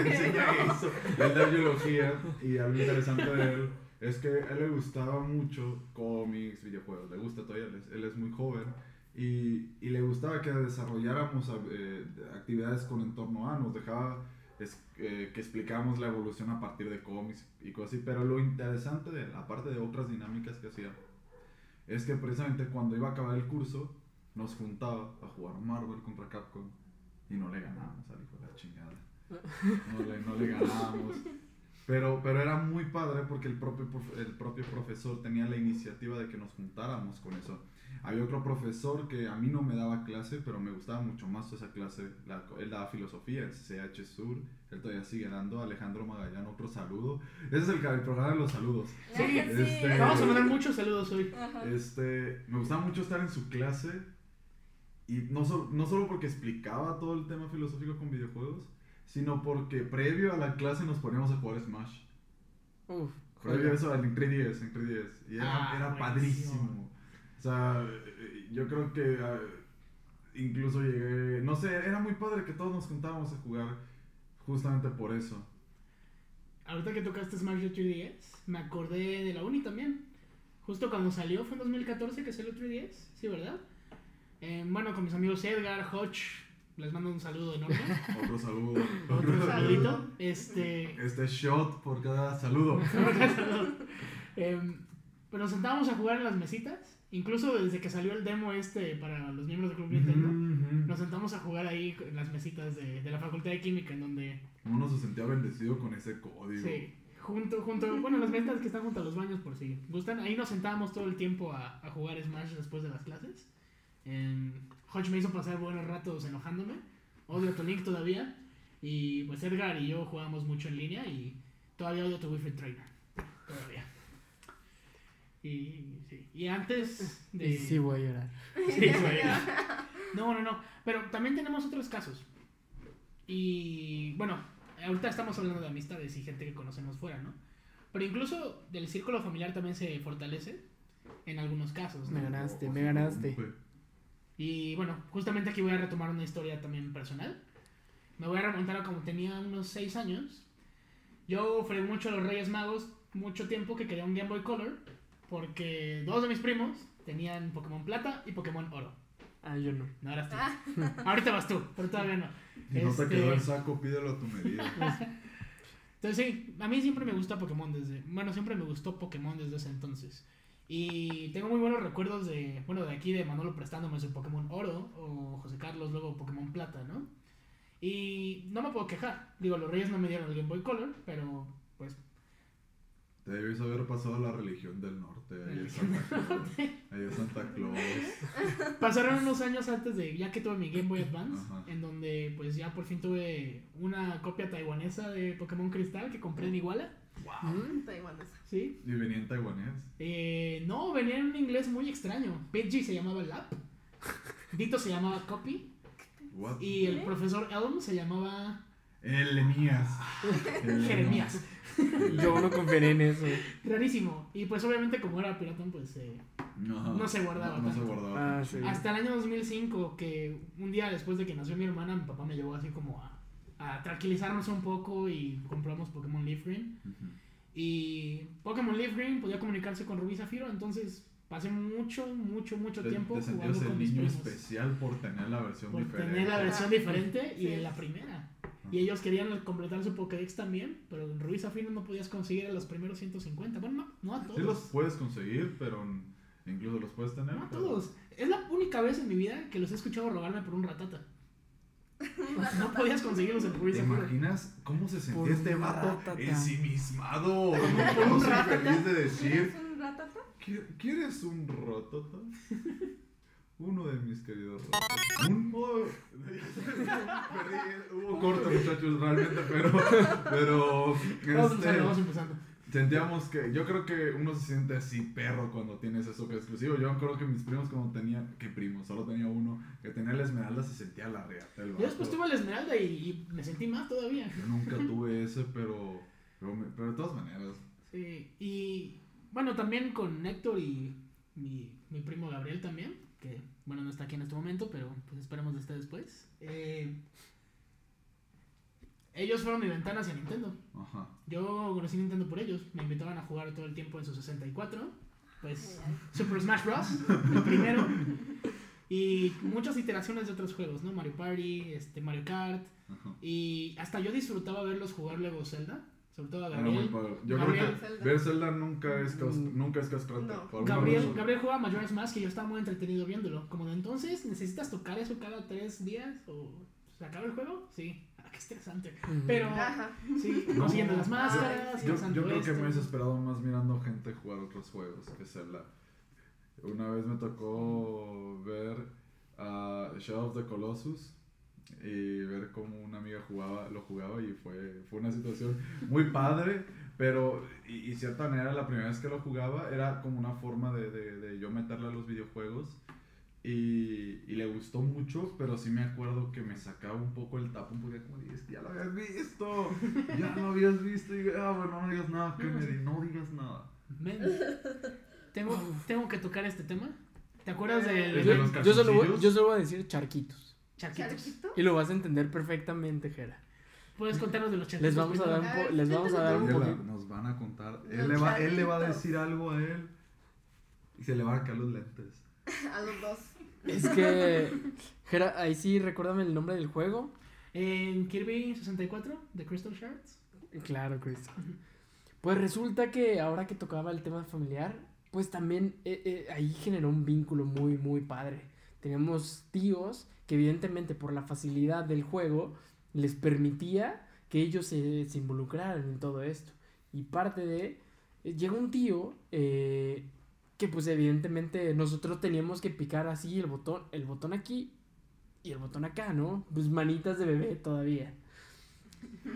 Speaker 3: Eso. Él da biología y algo interesante de él es que a él le gustaba mucho cómics, videojuegos. Le gusta todavía, él es, él es muy joven. Y, y le gustaba que desarrolláramos eh, actividades con entorno A, nos dejaba es- eh, que explicáramos la evolución a partir de cómics y cosas así. Pero lo interesante, de, aparte de otras dinámicas que hacía, es que precisamente cuando iba a acabar el curso, nos juntaba a jugar Marvel contra Capcom y no le ganábamos al hijo de la chingada. No le, no le ganábamos. Pero, pero era muy padre porque el propio, el propio profesor tenía la iniciativa de que nos juntáramos con eso. Había otro profesor que a mí no me daba clase, pero me gustaba mucho más esa clase. La- él daba filosofía en CH Sur. Él todavía sigue dando. Alejandro Magallán, otro saludo. Ese es el, el programa de los saludos.
Speaker 2: Sí,
Speaker 3: este-
Speaker 2: Vamos a mandar muchos saludos hoy.
Speaker 4: Ajá.
Speaker 3: Este, me gustaba mucho estar en su clase y no, sol- no solo porque explicaba todo el tema filosófico con videojuegos, sino porque previo a la clase nos poníamos a jugar Smash.
Speaker 1: Uf,
Speaker 3: Previo a eso, en 3DS, en 3DS. Y era,
Speaker 2: Ah,
Speaker 3: era
Speaker 2: buenísimo.
Speaker 3: padrísimo. O sea, yo creo que ah, incluso llegué, no sé, era muy padre que todos nos juntábamos a jugar justamente por eso.
Speaker 2: Ahorita que tocaste Smash 3DS, me acordé de la Uni también. justo cuando salió, fue en 2014 que salió 3DS, sí, ¿verdad? Eh, bueno, con mis amigos Edgar, Hodge, les mando un saludo enorme. [laughs]
Speaker 3: Otro saludo.
Speaker 2: Otro saludito. Este,
Speaker 3: Este shot [laughs] por cada saludo.
Speaker 2: Em, pero nos sentábamos a jugar en las mesitas. Incluso desde que salió el demo este para los miembros del Club Nintendo. Nos sentamos a jugar ahí en las mesitas de, de la Facultad de Química en donde...
Speaker 3: Uno se sentía bendecido con ese código.
Speaker 2: Sí, junto, junto, bueno, las mesitas que están junto a los baños por si gustan. Ahí nos sentábamos todo el tiempo a, a jugar Smash después de las clases. Em, Hodge me hizo pasar buenos ratos enojándome. Odio a Tonic todavía. Y pues Edgar y yo jugamos mucho en línea y todavía odio a tu Wi-Fi Trainer. Todavía. Y, sí. y antes de...
Speaker 1: Y sí voy a llorar. [laughs]
Speaker 2: Sí, güey. No, no, no. Pero también tenemos otros casos. Y bueno, ahorita estamos hablando de amistades y gente que conocemos fuera, ¿no? Pero incluso del círculo familiar también se fortalece en algunos casos,
Speaker 1: Me
Speaker 2: ¿no?
Speaker 1: ganaste, me ganaste.
Speaker 2: Y bueno, justamente aquí voy a retomar una historia también personal. Me voy a remontar a como tenía unos 6 años. Yo fregué mucho a los Reyes Magos mucho tiempo que quería un Game Boy Color porque dos de mis primos tenían Pokémon Plata y Pokémon Oro.
Speaker 1: Ah, yo no.
Speaker 2: No eras tú. [laughs] Ahorita vas tú, pero todavía no.
Speaker 3: Y no te
Speaker 2: Este-
Speaker 3: quedó el saco, pídelo a tu medida. [laughs]
Speaker 2: Entonces sí, a mí siempre me gusta Pokémon desde, bueno, siempre me gustó Pokémon desde ese entonces. Y tengo muy buenos recuerdos de, bueno, de aquí de Manolo prestándome su Pokémon Oro o José Carlos luego Pokémon Plata, ¿no? Y no me puedo quejar. Digo, los Reyes no me dieron el Game Boy Color, pero pues
Speaker 3: debes haber pasado a la religión del norte. Ahí es Santa Claus. Ahí es Santa Claus.
Speaker 2: pasaron unos años antes de ya que tuve mi Game Boy Advance,
Speaker 3: Ajá.
Speaker 2: en donde pues ya por fin tuve una copia taiwanesa de Pokémon Cristal que compré en Iguala,
Speaker 1: ¿Mm?
Speaker 4: Taiwanesa.
Speaker 2: ¿sí?
Speaker 3: Y venía en taiwanés.
Speaker 2: Eh, no, venía en un inglés muy extraño. Pidgey se llamaba Lap. Dito se llamaba Copy.
Speaker 3: What?
Speaker 2: Y el profesor Elm se llamaba
Speaker 3: Elemías. [laughs]
Speaker 2: Jeremías. [laughs]
Speaker 1: Yo no confiaré en eso.
Speaker 2: Rarísimo. Y pues obviamente como era piratón, pues eh,
Speaker 3: No,
Speaker 2: No se guardaba
Speaker 3: No, no se guardaba.
Speaker 1: Ah, sí.
Speaker 2: hasta el año 2005, que un día después de que nació mi hermana, mi papá me llevó así como a, a tranquilizarnos un poco y compramos Pokémon Leaf Green. Y Pokémon Leaf Green podía comunicarse con Rubí Zafiro, entonces pasé mucho, mucho, mucho
Speaker 3: Te,
Speaker 2: tiempo
Speaker 3: te
Speaker 2: jugando con
Speaker 3: el
Speaker 2: mis
Speaker 3: niño
Speaker 2: primos.
Speaker 3: especial por tener la versión
Speaker 2: por
Speaker 3: diferente.
Speaker 2: tener la versión diferente [laughs] y
Speaker 4: Sí.
Speaker 2: en la primera. Y ellos querían completar su Pokédex también, pero en Rubí Zafiro no podías conseguir a los primeros 150. Bueno, no, no a todos.
Speaker 3: Sí los puedes conseguir, pero incluso los puedes tener.
Speaker 2: no a
Speaker 3: pero-
Speaker 2: todos. Es la única vez en mi vida que los he escuchado rogarme por un ratata. [laughs] No podías conseguirlos en Rubí
Speaker 3: ¿Te
Speaker 2: Zafiro.
Speaker 3: imaginas cómo se
Speaker 1: Por
Speaker 3: sentía este vato
Speaker 1: ratata.
Speaker 3: ensimismado?
Speaker 2: por un
Speaker 3: No soy
Speaker 2: ratata.
Speaker 3: feliz de decir,
Speaker 4: ¿Quieres un ratata?
Speaker 3: "¿Qui- ¿quieres un ratata? [laughs] Uno de mis queridos modo... [laughs] Perdí, Hubo corto, muchachos, realmente, pero... Pero...
Speaker 2: Vamos
Speaker 3: este,
Speaker 2: empezando, vamos empezando.
Speaker 3: Sentíamos que, yo creo que uno se siente así perro cuando tienes eso que es exclusivo. Yo creo que mis primos cuando tenían, que primos, solo tenía uno, que tenía la esmeralda se sentía la reata
Speaker 2: Yo después tuve la Esmeralda y, y me sentí más todavía.
Speaker 3: Yo nunca [laughs] tuve ese, pero, pero, me- pero de todas maneras.
Speaker 2: Sí, y bueno, también con Héctor y mi, mi primo Gabriel también, que bueno, no está aquí en este momento, pero pues esperemos que esté después. Eh, ellos fueron mi ventana hacia Nintendo.
Speaker 3: Ajá.
Speaker 2: Yo conocí Nintendo por ellos, me invitaban a jugar todo el tiempo en su 64, pues Super Smash Bros. el primero. Y muchas iteraciones de otros juegos, ¿no? Mario Party, este, Mario Kart.
Speaker 3: Ajá.
Speaker 2: Y hasta yo disfrutaba verlos jugar luego Zelda. Sobre todo a
Speaker 3: Era muy
Speaker 2: Gabriel.
Speaker 3: padre. Yo
Speaker 2: Gabriel.
Speaker 3: creo que ver Zelda nunca es, cas-
Speaker 1: Mm.
Speaker 3: nunca es castrante.
Speaker 4: No.
Speaker 2: Gabriel. Gabriel juega Majora's Mask y yo estaba muy entretenido viéndolo. Como de entonces, ¿necesitas tocar eso cada tres días? ¿O se acaba el juego? Sí. Ah, qué estresante. Pero,
Speaker 4: Ajá.
Speaker 2: sí,
Speaker 3: No.
Speaker 2: consiguiendo las máscaras,
Speaker 3: Yo, yo creo que me he desesperado más mirando gente jugar otros juegos que Zelda. Una vez me tocó ver a Shadow of the Colossus y ver cómo una amiga jugaba, lo jugaba y fue, fue una situación muy padre, pero y, y cierta manera la primera vez que lo jugaba era como una forma de, de, de yo meterle a los videojuegos y, y le gustó mucho, pero sí me acuerdo que me sacaba un poco el tapo, porque como dices, ya lo habías visto, ya lo habías visto, y ah, bueno, no digas nada, Kennedy, no digas nada.
Speaker 2: Men, tengo, tengo que tocar este tema. ¿Te acuerdas
Speaker 3: ¿El
Speaker 2: del
Speaker 3: de los
Speaker 1: Yo, yo solo voy, yo solo voy a decir charquitos.
Speaker 2: Charquitos?
Speaker 4: ¿Charquito?
Speaker 1: Y lo vas a entender perfectamente, Jera.
Speaker 2: ¿Puedes contarnos de los charquitos?
Speaker 1: Les vamos a dar un, po- les vamos a dar un poquito.
Speaker 3: nos van a contar, él le, va, él le va a decir algo a él. Y se le van a caer los lentes. [laughs]
Speaker 4: A los dos.
Speaker 1: Es que. Jera, ahí sí, recuérdame el nombre del juego.
Speaker 2: En Kirby 64 de Crystal Shards.
Speaker 1: Claro, Chris. Pues resulta que ahora que tocaba el tema familiar, pues también eh, eh, ahí generó un vínculo muy, muy padre. Teníamos tíos que evidentemente por la facilidad del juego les permitía que ellos se, se involucraran en todo esto. Y parte de... eh, Llegó un tío eh, que pues evidentemente nosotros teníamos que picar así el botón, el botón aquí y el botón acá, ¿no? Pues manitas de bebé todavía.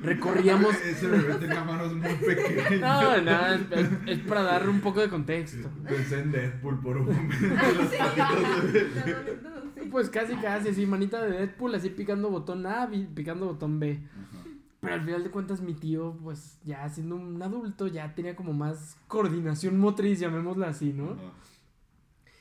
Speaker 1: Recorríamos... [laughs]
Speaker 3: Ese bebé tenía manos muy pequeñas.
Speaker 1: No, no, es, es- es para darle un poco de contexto.
Speaker 3: Pensé en Deadpool por un momento. Los [laughs]
Speaker 4: Sí. [laughs]
Speaker 1: Pues casi, casi, así, manita de Deadpool, así picando botón A, picando botón B.
Speaker 3: Ajá.
Speaker 1: Pero al final de cuentas, mi tío, pues ya siendo un adulto, ya tenía como más coordinación motriz, llamémosla así, ¿no?
Speaker 3: Ajá.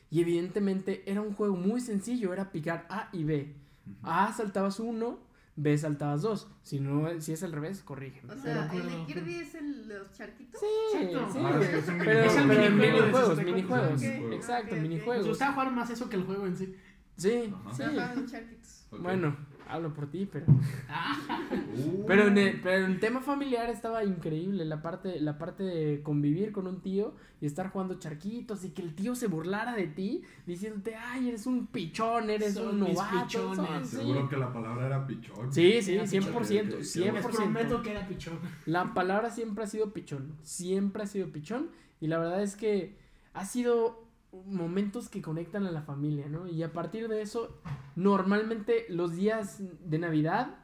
Speaker 1: Y evidentemente era un juego muy sencillo, era picar A y B. A saltabas uno, B saltabas dos. Si no, si es al revés, corrígeme.
Speaker 4: O sea,
Speaker 2: me
Speaker 4: el de Kirby es el de los charquitos.
Speaker 1: Sí,
Speaker 2: Exacto.
Speaker 1: sí.
Speaker 3: Ah, es que es un
Speaker 1: pero,
Speaker 3: minijuego.
Speaker 1: pero
Speaker 2: Es el
Speaker 1: en
Speaker 2: minijuego de
Speaker 1: minijuegos,
Speaker 2: 64,
Speaker 1: minijuegos.
Speaker 3: sí.
Speaker 1: Exacto, minijuegos.
Speaker 2: gustaba jugar más eso que el juego en sí.
Speaker 1: Sí,
Speaker 3: Ajá.
Speaker 1: sí.
Speaker 4: Ajá, charquitos.
Speaker 1: Bueno, hablo por ti, pero...
Speaker 3: Uh.
Speaker 1: Pero en, el, pero en el tema familiar estaba increíble la parte, la parte de convivir con un tío y estar jugando charquitos y que el tío se burlara de ti diciéndote, ay, eres un pichón, eres
Speaker 2: Son
Speaker 1: un novato.
Speaker 2: pichones".
Speaker 1: son- sí.
Speaker 3: Seguro que la palabra era pichón.
Speaker 1: Sí, sí,
Speaker 2: Era
Speaker 1: 100%,
Speaker 3: pichón.
Speaker 2: Les prometo
Speaker 1: 100%.
Speaker 2: que era pichón.
Speaker 1: La palabra siempre ha sido pichón, siempre ha sido pichón y la verdad es que ha sido momentos que conectan a la familia, ¿no? Y a partir de eso, normalmente los días de Navidad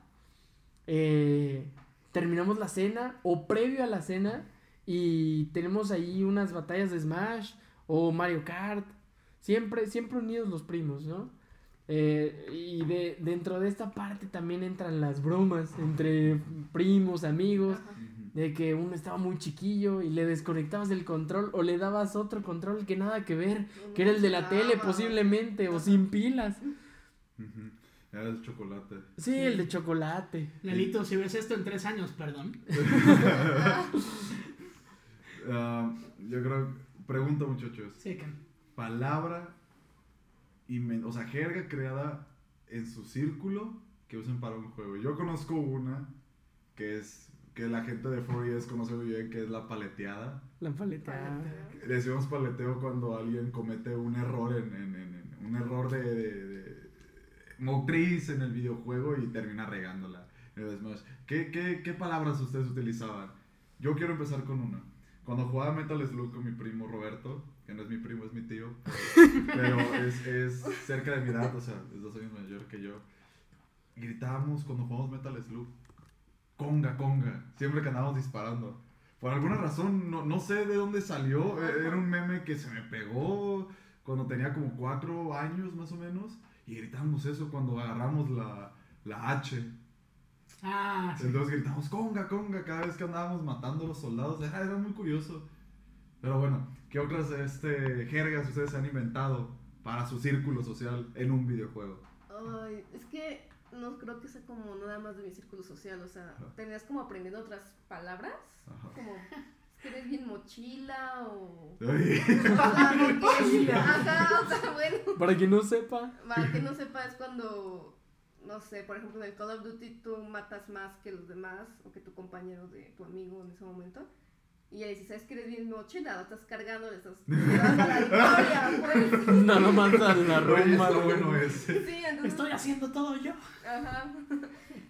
Speaker 1: eh, terminamos la cena o previo a la cena y tenemos ahí unas batallas de Smash o Mario Kart, siempre, siempre unidos los primos, ¿no? Eh, y de, dentro de esta parte también entran las bromas entre primos, amigos. De que uno estaba muy chiquillo y le desconectabas del control o le dabas otro control que nada que ver, que era el de la tele posiblemente o sin pilas.
Speaker 3: Era el chocolate.
Speaker 1: Sí, el de chocolate.
Speaker 2: Lalito, si ves esto en tres años, perdón. [laughs]
Speaker 3: Ah, yo creo. Pregunta, muchachos.
Speaker 2: Sí, Ken.
Speaker 3: Palabra. O sea, jerga creada en su círculo que usen para un juego. Yo conozco una que es. Que la gente de 4 conoce muy bien, que es la paleteada.
Speaker 1: La.
Speaker 4: Paleteo.
Speaker 3: Decimos paleteo cuando alguien comete un error en, en- en- en- un error de, de- de motriz en el videojuego y termina regándola. ¿Qué, qué, qué palabras ustedes utilizaban? Yo quiero empezar con una. Cuando jugaba Metal Slug con mi primo Roberto, que no es mi primo, es mi tío, [laughs] pero es, es cerca de mi edad, o sea, es dos años mayor que yo. Gritábamos cuando jugamos Metal Slug, conga, conga, siempre que andábamos disparando. Por alguna razón, no, no sé de dónde salió, e- era un meme que se me pegó cuando tenía como cuatro años más o menos, y gritábamos eso cuando agarramos la, la H.
Speaker 2: Ah, sí.
Speaker 3: Entonces gritamos conga, conga cada vez que andábamos matando a los soldados. Era, era muy curioso. Pero bueno, ¿qué otras este, jergas ustedes han inventado para su círculo social en un videojuego?
Speaker 4: Ay, es que no creo que sea como nada más de mi círculo social, o sea,
Speaker 3: Ajá.
Speaker 4: tenías como aprendiendo otras palabras,
Speaker 3: Ajá.
Speaker 4: como que eres bien mochila o...
Speaker 3: Ay,
Speaker 4: o sea, porque- Ajá, o sea, bueno,
Speaker 1: Para quien no sepa,
Speaker 4: para que no sepa es cuando, no sé, por ejemplo en el Call of Duty tú matas más que los demás o que tu compañero de tu amigo en ese momento. Y ya dices, ¿sabes que eres bien mochila? Lo estás cargando, le estás [laughs] dando la victoria, pues.
Speaker 1: nada más a la
Speaker 3: Oye,
Speaker 1: rumba. güey.
Speaker 3: bueno ese.
Speaker 4: Sí, entonces...
Speaker 2: Estoy haciendo todo yo.
Speaker 4: Ajá.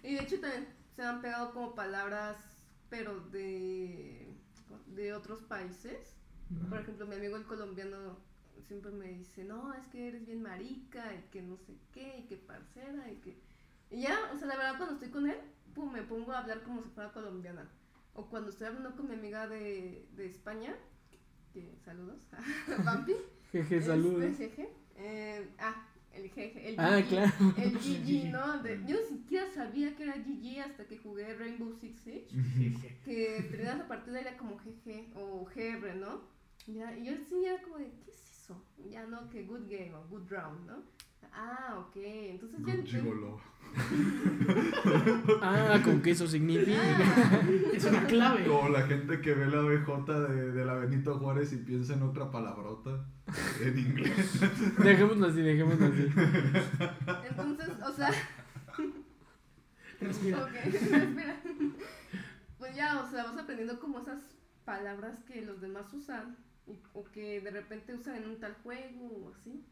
Speaker 4: Y de hecho también se han pegado como palabras, pero de, de otros países. Por ejemplo, mi amigo el colombiano siempre me dice, no, es que eres bien marica y que no sé qué, y que parcera, y que... Y ya, o sea, la verdad cuando estoy con él, pum, me pongo a hablar como si fuera colombiana. O cuando estoy hablando con mi amiga de, de España, que saludos, [laughs] Vampi.
Speaker 1: Jeje,
Speaker 4: Este,
Speaker 1: saludos.
Speaker 4: jeje. Eh, ah, el jeje, el
Speaker 1: Ah,
Speaker 4: GG.
Speaker 1: claro.
Speaker 4: El [laughs] GG, ¿no? De- yo ni siquiera sabía que era GG hasta que jugué Rainbow Six Siege.
Speaker 2: Jeje.
Speaker 4: Que terminas la partida y era como GG o GR, ¿no? Ya, y yo sí era como de, ¿qué es eso? Ya no, que good game o good round, ¿no? Ah, ok. Entonces ya
Speaker 3: gigolo. [laughs]
Speaker 1: Ah, con que eso significa.
Speaker 4: Ah,
Speaker 2: Es una clave.
Speaker 3: Como la gente que ve la BJ de, de la Benito Juárez y piensa en otra palabrota. en inglés. [laughs]
Speaker 1: Dejémoslo así, dejémoslo así.
Speaker 4: Entonces, o sea, [laughs]
Speaker 2: Respira.
Speaker 4: ok, respira. Pues ya, o sea, vas aprendiendo como esas palabras que los demás usan y- o que de repente usan en un tal juego o así.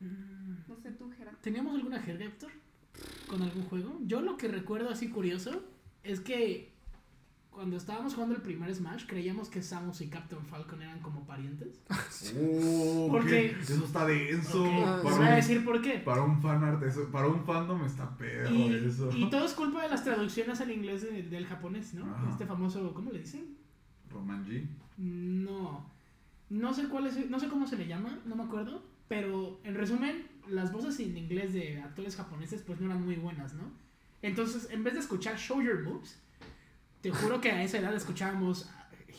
Speaker 2: Mm,
Speaker 4: No sé tú, Jera.
Speaker 2: ¿Teníamos alguna jerga, Héctor? ¿Con algún juego? Yo lo que recuerdo así curioso es que cuando estábamos jugando el primer Smash creíamos que Samus y Captain Falcon eran como parientes. [laughs]
Speaker 3: Oh,
Speaker 2: Porque-
Speaker 3: ¿qué? Eso está denso.
Speaker 2: Ok, Te
Speaker 3: Para,
Speaker 2: voy a
Speaker 3: un,
Speaker 2: decir por qué.
Speaker 3: para un fanart, eso, para un fandom está perro
Speaker 2: Y,
Speaker 3: eso.
Speaker 2: y todo es culpa de las traducciones al inglés de- del japonés, ¿no?
Speaker 3: Ajá.
Speaker 2: Este famoso, ¿cómo le dicen?
Speaker 3: Roman G.
Speaker 2: No. No sé cuál es, no sé cómo se le llama, no me acuerdo. Pero en resumen, las voces en inglés de actores japoneses pues no eran muy buenas, ¿no? Entonces, en vez de escuchar Show Your Moves, te juro que a esa edad escuchábamos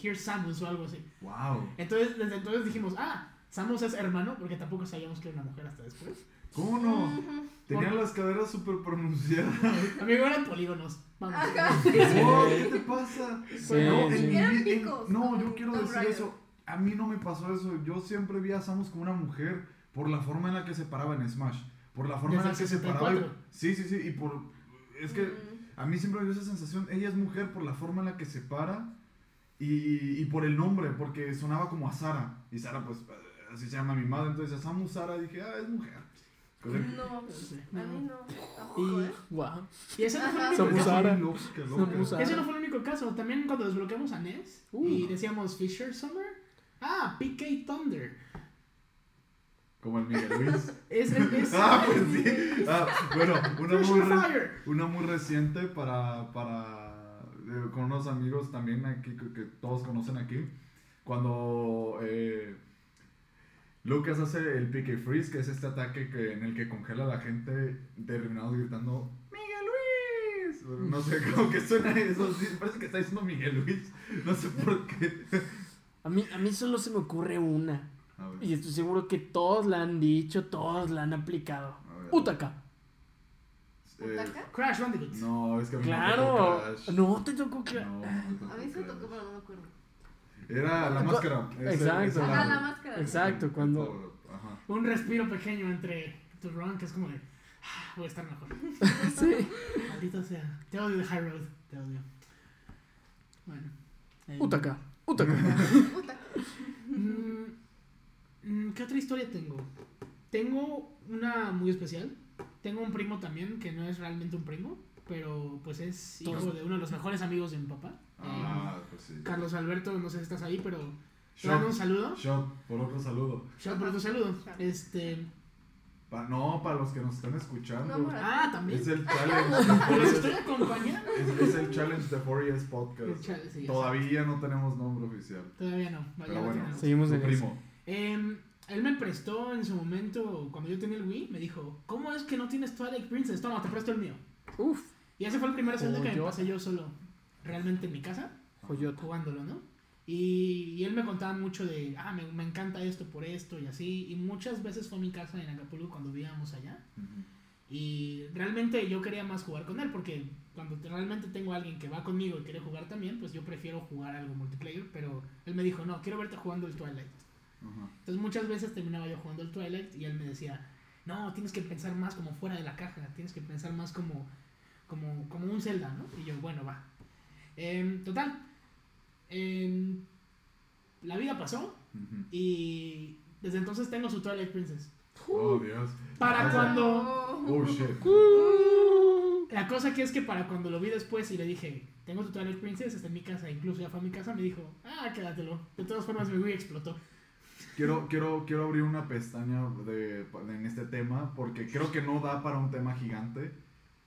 Speaker 2: Here's Samus o algo así.
Speaker 3: Wow.
Speaker 2: Entonces, desde entonces dijimos, ah, Samus es hermano, porque tampoco sabíamos que era una mujer hasta después.
Speaker 3: ¿Cómo no? Tenían las caderas súper pronunciadas. [laughs]
Speaker 2: Amigo, eran polígonos. Vamos.
Speaker 4: Ajá. [laughs]
Speaker 3: Oh, ¿Qué te pasa?
Speaker 1: Sí,
Speaker 3: no,
Speaker 1: sí.
Speaker 3: en en-
Speaker 4: picos,
Speaker 3: no, yo quiero decir eso. A mí no me pasó eso. Yo siempre vi a Samus como una mujer por la forma en la que se paraba en Smash. Por la forma en la que se paraba. y-
Speaker 2: 64.
Speaker 3: Sí, sí, sí. Y por. Es que
Speaker 4: Mm.
Speaker 3: a mí siempre me dio esa sensación. Ella es mujer por la forma en la que se para y, y por el nombre, porque sonaba como a Sara. Y Sara, pues, así se llama mi madre. Entonces, a Samus Sara dije, ah, es mujer. Que-
Speaker 4: No,
Speaker 2: Sí,
Speaker 4: a mí
Speaker 2: no.
Speaker 4: no. Tampoco, ¿eh?
Speaker 1: Wow.
Speaker 2: Y ese no fue el único caso. Ese no fue el único caso. También cuando desbloqueamos a Ness
Speaker 1: Uh.
Speaker 2: y decíamos Fisher Summer. Ah, PK Thunder.
Speaker 3: Como el Miguel Luis. [laughs]
Speaker 2: Es, es, es-
Speaker 3: Ah, pues sí. Ah, bueno, una muy, re- una muy reciente para, para eh, con unos amigos también aquí que, que todos conocen aquí. Cuando eh, Lucas hace el pique freeze, que es este ataque que, en el que congela a la gente, terminamos gritando Miguel Luis. No sé, [laughs] como que suena eso, sí, parece que está diciendo Miguel Luis. No sé por qué.
Speaker 1: A mí, a mí solo se me ocurre una.
Speaker 3: A ver,
Speaker 1: Y estoy seguro que todos la han dicho, todos la han aplicado. Utaka.
Speaker 3: Eh,
Speaker 4: ¿Utaka?
Speaker 2: Crash Bandicoot.
Speaker 3: no, es que a mí me
Speaker 1: Claro.
Speaker 3: tocó Crash.
Speaker 1: No te tocó Crash.
Speaker 3: No, me
Speaker 4: A mí se me tocó, pero no me acuerdo.
Speaker 3: Era la máscara.
Speaker 1: Exacto.
Speaker 4: Ajá,
Speaker 3: lado.
Speaker 4: la máscara.
Speaker 1: Exacto, cuando.
Speaker 3: Ajá.
Speaker 2: Un respiro pequeño entre tu run que es como de. "Ah, Voy a estar mejor. [laughs]
Speaker 1: Sí.
Speaker 2: Maldito sea. Te odio de High Road. Te odio. Bueno. eh,
Speaker 1: Utaka. [laughs] Utaka. [laughs]
Speaker 4: Utaka.
Speaker 2: Mm, mm, ¿Qué otra historia tengo? Tengo una muy especial. Tengo un primo también que no es realmente un primo, pero pues es hijo
Speaker 1: Todos-
Speaker 2: de uno de los mejores amigos de mi papá.
Speaker 3: Ah, pues sí.
Speaker 2: Eh, Carlos Alberto, no sé si estás ahí, pero te mando un
Speaker 3: Shot,
Speaker 2: saludo.
Speaker 3: shot, por otro saludo.
Speaker 2: Shout por tu saludo. Este.
Speaker 3: Pa- no, para los que nos están escuchando.
Speaker 4: No.
Speaker 2: Ah, también.
Speaker 3: es el [laughs]
Speaker 2: Los
Speaker 3: challenge.
Speaker 2: estoy acompañando.
Speaker 3: es, es el challenge de 4ES
Speaker 2: El
Speaker 3: Podcast.
Speaker 2: cha- sí, ya
Speaker 3: Todavía no tenemos nombre oficial.
Speaker 2: Todavía no.
Speaker 3: Pero
Speaker 2: ya lo
Speaker 3: bueno.
Speaker 2: tenemos.
Speaker 1: Seguimos
Speaker 3: Tu
Speaker 1: en eso.
Speaker 3: primo.
Speaker 2: Em, él me prestó en su momento, cuando yo tenía el Wii, me dijo, ¿cómo es que no tienes Twilight Princess? Toma, te presto el mío.
Speaker 1: Uf.
Speaker 2: Y ese fue el primer Zelda que me pasé yo solo, realmente en mi casa,
Speaker 1: Joyota.
Speaker 2: jugándolo, ¿no? Y, y él me contaba mucho de, ah, me, me encanta esto por esto y así. Y muchas veces fue a mi casa en Acapulco cuando vivíamos allá.
Speaker 3: Ujú.
Speaker 2: Y realmente yo quería más jugar con él porque cuando te- realmente tengo a alguien que va conmigo y quiere jugar también, pues yo prefiero jugar algo multiplayer. Pero él me dijo, no, quiero verte jugando el Twilight.
Speaker 3: Ajá.
Speaker 2: Entonces muchas veces terminaba yo jugando el Twilight y él me decía, no, tienes que pensar más como fuera de la caja, tienes que pensar más como, como, como un Zelda, ¿no? Y yo, bueno, va. Em, total, em, la vida pasó y desde entonces tengo su Twilight Princess.
Speaker 3: Oh, Dios.
Speaker 2: Para
Speaker 3: Ah,
Speaker 2: cuando...
Speaker 4: Oh.
Speaker 2: La cosa que es que para cuando lo vi después y le dije, tengo tu Twilight Princess, está en mi casa, incluso ya fue a mi casa, me dijo, ah, quédatelo. De todas formas mi Wii explotó.
Speaker 3: Quiero, quiero, quiero abrir una pestaña de, en este tema porque creo que no da para un tema gigante,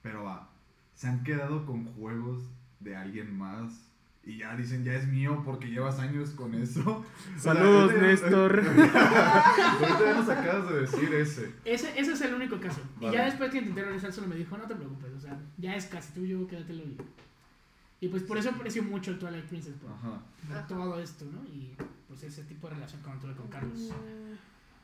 Speaker 3: pero va. Se han quedado con juegos de alguien más y ya dicen ya es mío porque llevas años con eso. [laughs]
Speaker 1: Saludos, Néstor. [laughs]
Speaker 3: Ahorita ya nos acabas de decir ese.
Speaker 2: Ese, ese es el único caso. Y ya después que intenté realizárselo me dijo, no te preocupes, o sea, ya es casi tuyo, quédatelo. Y, y pues por eso aprecio mucho el Twilight Princess, por,
Speaker 3: Ajá.
Speaker 2: por
Speaker 4: Ajá.
Speaker 2: todo esto, ¿no? Y pues ese tipo de relación que tuve con Carlos.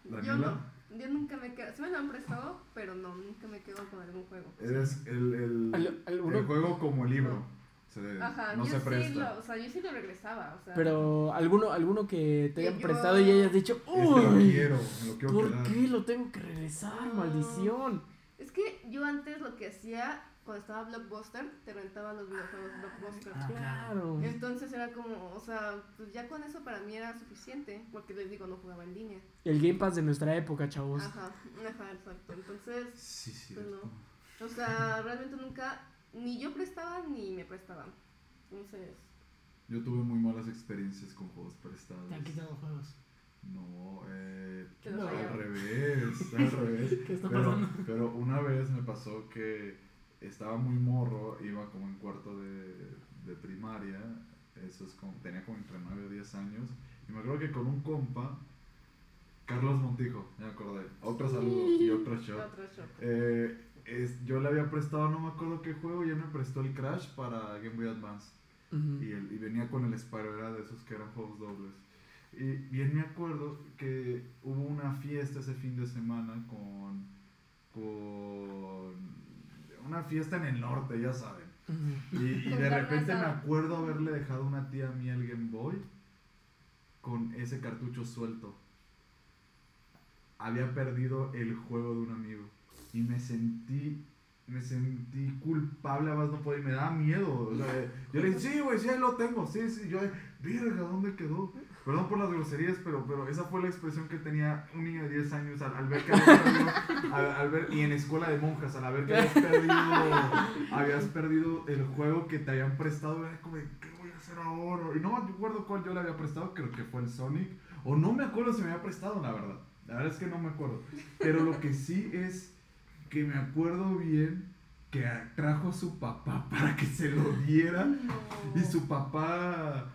Speaker 4: Mm, Yo no. Yo nunca me quedo. Sí me lo han prestado, pero no, nunca me quedo con algún juego.
Speaker 3: eres el, el,
Speaker 1: Al-
Speaker 3: el juego como el libro. se,
Speaker 4: Ajá,
Speaker 3: no
Speaker 4: yo
Speaker 3: se
Speaker 4: sí
Speaker 3: presta.
Speaker 4: lo, o sea, yo sí lo regresaba, o sea.
Speaker 1: Pero alguno, alguno que te
Speaker 4: Que
Speaker 1: hayan
Speaker 4: yo-
Speaker 1: prestado y hayas dicho,
Speaker 3: Este lo
Speaker 1: uy,
Speaker 3: quiero, lo quiero
Speaker 1: ¿por
Speaker 3: quedar.
Speaker 1: qué lo tengo que regresar?
Speaker 4: Ah.
Speaker 1: Maldición.
Speaker 4: Es que yo antes lo que hacía, cuando estaba Blockbuster, te rentaba los videojuegos Blockbuster.
Speaker 2: Ah,
Speaker 1: Claro.
Speaker 4: Entonces era como, o sea, pues ya con eso para mí era suficiente, porque les digo, no jugaba en línea.
Speaker 1: El Game Pass de nuestra época, chavos.
Speaker 4: Ajá, ajá, exacto. Entonces,
Speaker 3: Sí, sí.
Speaker 4: Pues no. o sea, realmente nunca, ni yo prestaba ni me prestaban. Entonces,
Speaker 3: Yo tuve muy malas experiencias con juegos prestados.
Speaker 2: Te han quitado juegos.
Speaker 3: No, eh,
Speaker 2: los
Speaker 3: al revés, al revés. [laughs]
Speaker 2: ¿Qué está
Speaker 3: Pero,
Speaker 2: pasando?
Speaker 3: pero una vez me pasó que estaba muy morro, iba como en cuarto de, de primaria, eso es como, tenía como entre 9 o 10 años, y me acuerdo que con un compa, Carlos Montijo, me acordé, otro saludo y otro shot.
Speaker 4: otro shot.
Speaker 3: Eh, es- yo le había prestado, no me acuerdo qué juego, y él me prestó el Crash para Game Boy Advance. Y, el- y venía con el Spyro, era de esos que eran juegos dobles. Y bien me acuerdo que hubo una fiesta ese fin de semana con, con una fiesta en el norte, ya saben. Y, de repente me acuerdo haberle dejado a una tía mía el Game Boy con ese cartucho suelto. Había perdido el juego de un amigo y me sentí me sentí culpable a más no poder y me daba miedo. O sea, yo le dije, sí, güey, sí, ahí lo tengo. Sí, sí. Yo, verga, ¿dónde quedó? Perdón por las groserías, pero, pero esa fue la expresión que tenía un niño de 10 años al, ver que habías perdido, al, ver, y en escuela de monjas, al ver que habías perdido, habías perdido el juego que te habían prestado, era como, ¿qué voy a hacer ahora? Y no me acuerdo cuál yo le había prestado, creo que fue el Sonic, o no me acuerdo si me había prestado, la verdad. La verdad es que no me acuerdo. Pero lo que sí es que me acuerdo bien que trajo a su papá para que se lo diera. Y su papá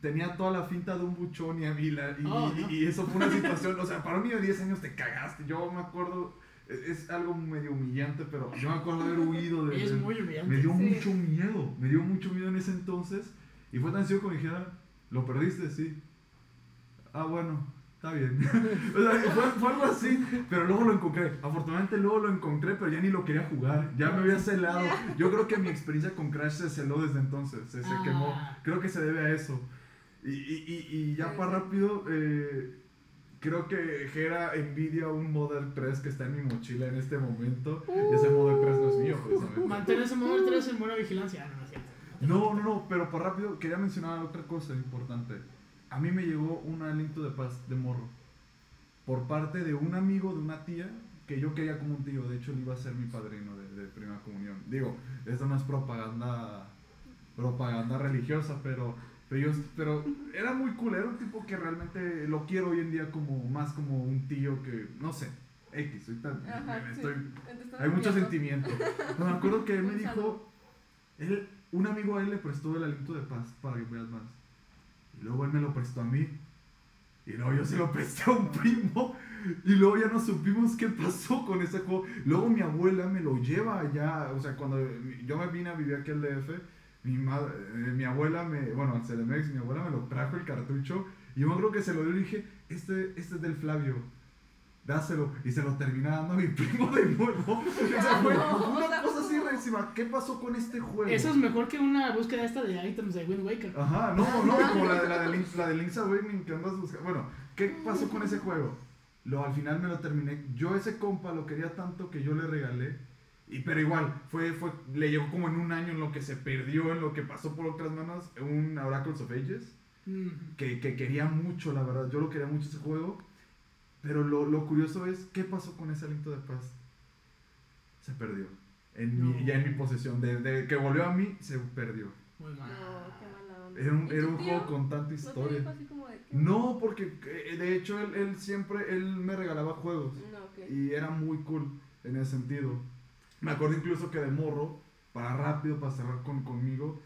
Speaker 3: tenía toda la finta de un buchón y, a mí la- y,
Speaker 2: Oh,
Speaker 3: y-
Speaker 2: no.
Speaker 3: y eso fue una [laughs] situación, o sea, para un niño de 10 años te cagaste. Yo me acuerdo, es, es algo medio humillante, pero yo me acuerdo haber huido de...
Speaker 2: Es
Speaker 3: de-
Speaker 2: muy humillante.
Speaker 3: me dio
Speaker 4: Sí.
Speaker 3: mucho miedo, me dio mucho miedo en ese entonces. Y fue tan sencillo como dijera, ¿lo perdiste? Sí. Ah, bueno, está bien. [laughs] o sea, fue, fue algo así, pero luego lo encontré. Afortunadamente luego lo encontré, pero ya ni lo quería jugar. Ya me había celado. [laughs] Yo creo que mi experiencia con Crash se celó desde entonces. Se, se
Speaker 2: Ah.
Speaker 3: quemó. Creo que se debe a eso. Y, y, y, y ya
Speaker 4: Sí,
Speaker 3: para
Speaker 4: sí.
Speaker 3: rápido, eh, creo que Gera envidia un Model 3 que está en mi mochila en este momento. Y ese Model 3 no es mío, precisamente.
Speaker 2: Mantener ese modo 3 en buena vigilancia. No, no es cierto.
Speaker 3: No, no, no, pero por rápido quería mencionar otra cosa importante. A mí me llegó un aliento de paz de morro por parte de un amigo de una tía que yo quería como un tío. De hecho, él iba a ser mi padrino de, de primera comunión. Digo, esto no es propaganda propaganda religiosa, pero pero, yo, pero era muy cool. Era un tipo que realmente lo quiero hoy en día como más como un tío que, no sé, X. ahorita
Speaker 4: Ajá,
Speaker 3: me
Speaker 4: sí.
Speaker 3: estoy hay mucho sentimiento. No, me acuerdo que él me [laughs] dijo, él, un amigo a él le prestó el aliento de paz para que veas más. Y luego él me lo prestó a mí. Y luego yo se lo presté a un primo. Y luego ya no supimos qué pasó con ese juego. Luego mi abuela me lo lleva allá. O sea, cuando yo me vine a vivir aquí al DF, mi, madre, eh, mi abuela me, bueno, al CDMX, mi abuela me lo trajo el cartucho. Y yo creo que se lo dio y dije, este, este es del Flavio dáselo y se lo termina dando a mi primo de nuevo. [laughs] O sea, fue
Speaker 4: No,
Speaker 3: una
Speaker 4: o sea,
Speaker 3: cosa así rarísima. ¿Qué pasó con este juego?
Speaker 2: Eso es mejor que una búsqueda esta de items de Wind Waker.
Speaker 3: Ajá, no, no, como la, de- la de Link's, la de Link's Awakening que andas buscando. Bueno, ¿qué pasó con ese juego? Lo, al final me lo terminé. Yo ese compa lo quería tanto que yo le regalé. Y, pero igual, fue, fue, le llegó como en un año en lo que se perdió, en lo que pasó por otras manos, un Oracles of Ages.
Speaker 2: Mm.
Speaker 3: que, que quería mucho, la verdad. Yo lo quería mucho ese juego. Pero lo, lo curioso es, ¿qué pasó con ese aliento de paz? Se perdió. En mi-
Speaker 2: No.
Speaker 3: ya en mi posesión. Desde que volvió a mí, se perdió.
Speaker 2: Muy mal.
Speaker 4: No, qué mala onda.
Speaker 3: Era un,
Speaker 4: ¿Y
Speaker 3: era un juego con tanta
Speaker 4: ¿No
Speaker 3: historia.
Speaker 4: dijo así como de que-
Speaker 3: No, porque eh, de hecho él, él siempre, él me regalaba juegos.
Speaker 4: No, ok.
Speaker 3: Y era muy cool en ese sentido. Me acuerdo incluso que de morro, para rápido, para cerrar con, conmigo,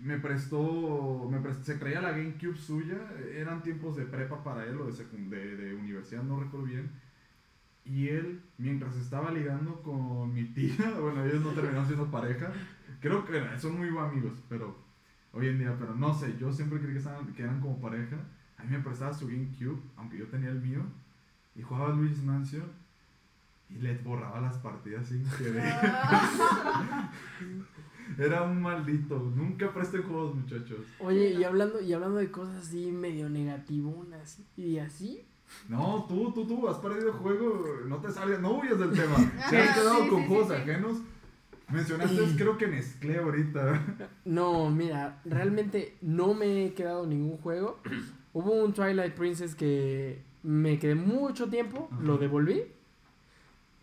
Speaker 3: me prestó, me prestó, se traía la GameCube suya, eran tiempos de prepa para él o de, de, de universidad, no recuerdo bien. Y él, mientras estaba ligando con mi tía, [laughs] bueno, ellos no terminaron siendo pareja, creo que son muy amigos, pero hoy en día, pero no sé, yo siempre creí que, estaban, que eran como pareja. A mí me prestaba su GameCube, aunque yo tenía el mío, y jugaba Luigi's Mansion. Y les borraba las partidas sin [laughs] querer. [laughs] Era un maldito. Nunca presten juegos, muchachos.
Speaker 1: Oye, y hablando, y hablando de cosas así medio negativonas y así.
Speaker 3: No, tú, tú, tú, has perdido juego. No te salgas, no huyas del tema. [laughs] Si has quedado
Speaker 4: sí,
Speaker 3: con
Speaker 4: sí,
Speaker 3: juegos
Speaker 4: sí, sí.
Speaker 3: ajenos. Mencionaste, creo que Nestlé ahorita.
Speaker 1: No, mira, realmente no me he quedado ningún juego. [clears throat] Hubo un Twilight Princess que me quedé mucho tiempo,
Speaker 3: Ajá.
Speaker 1: lo devolví.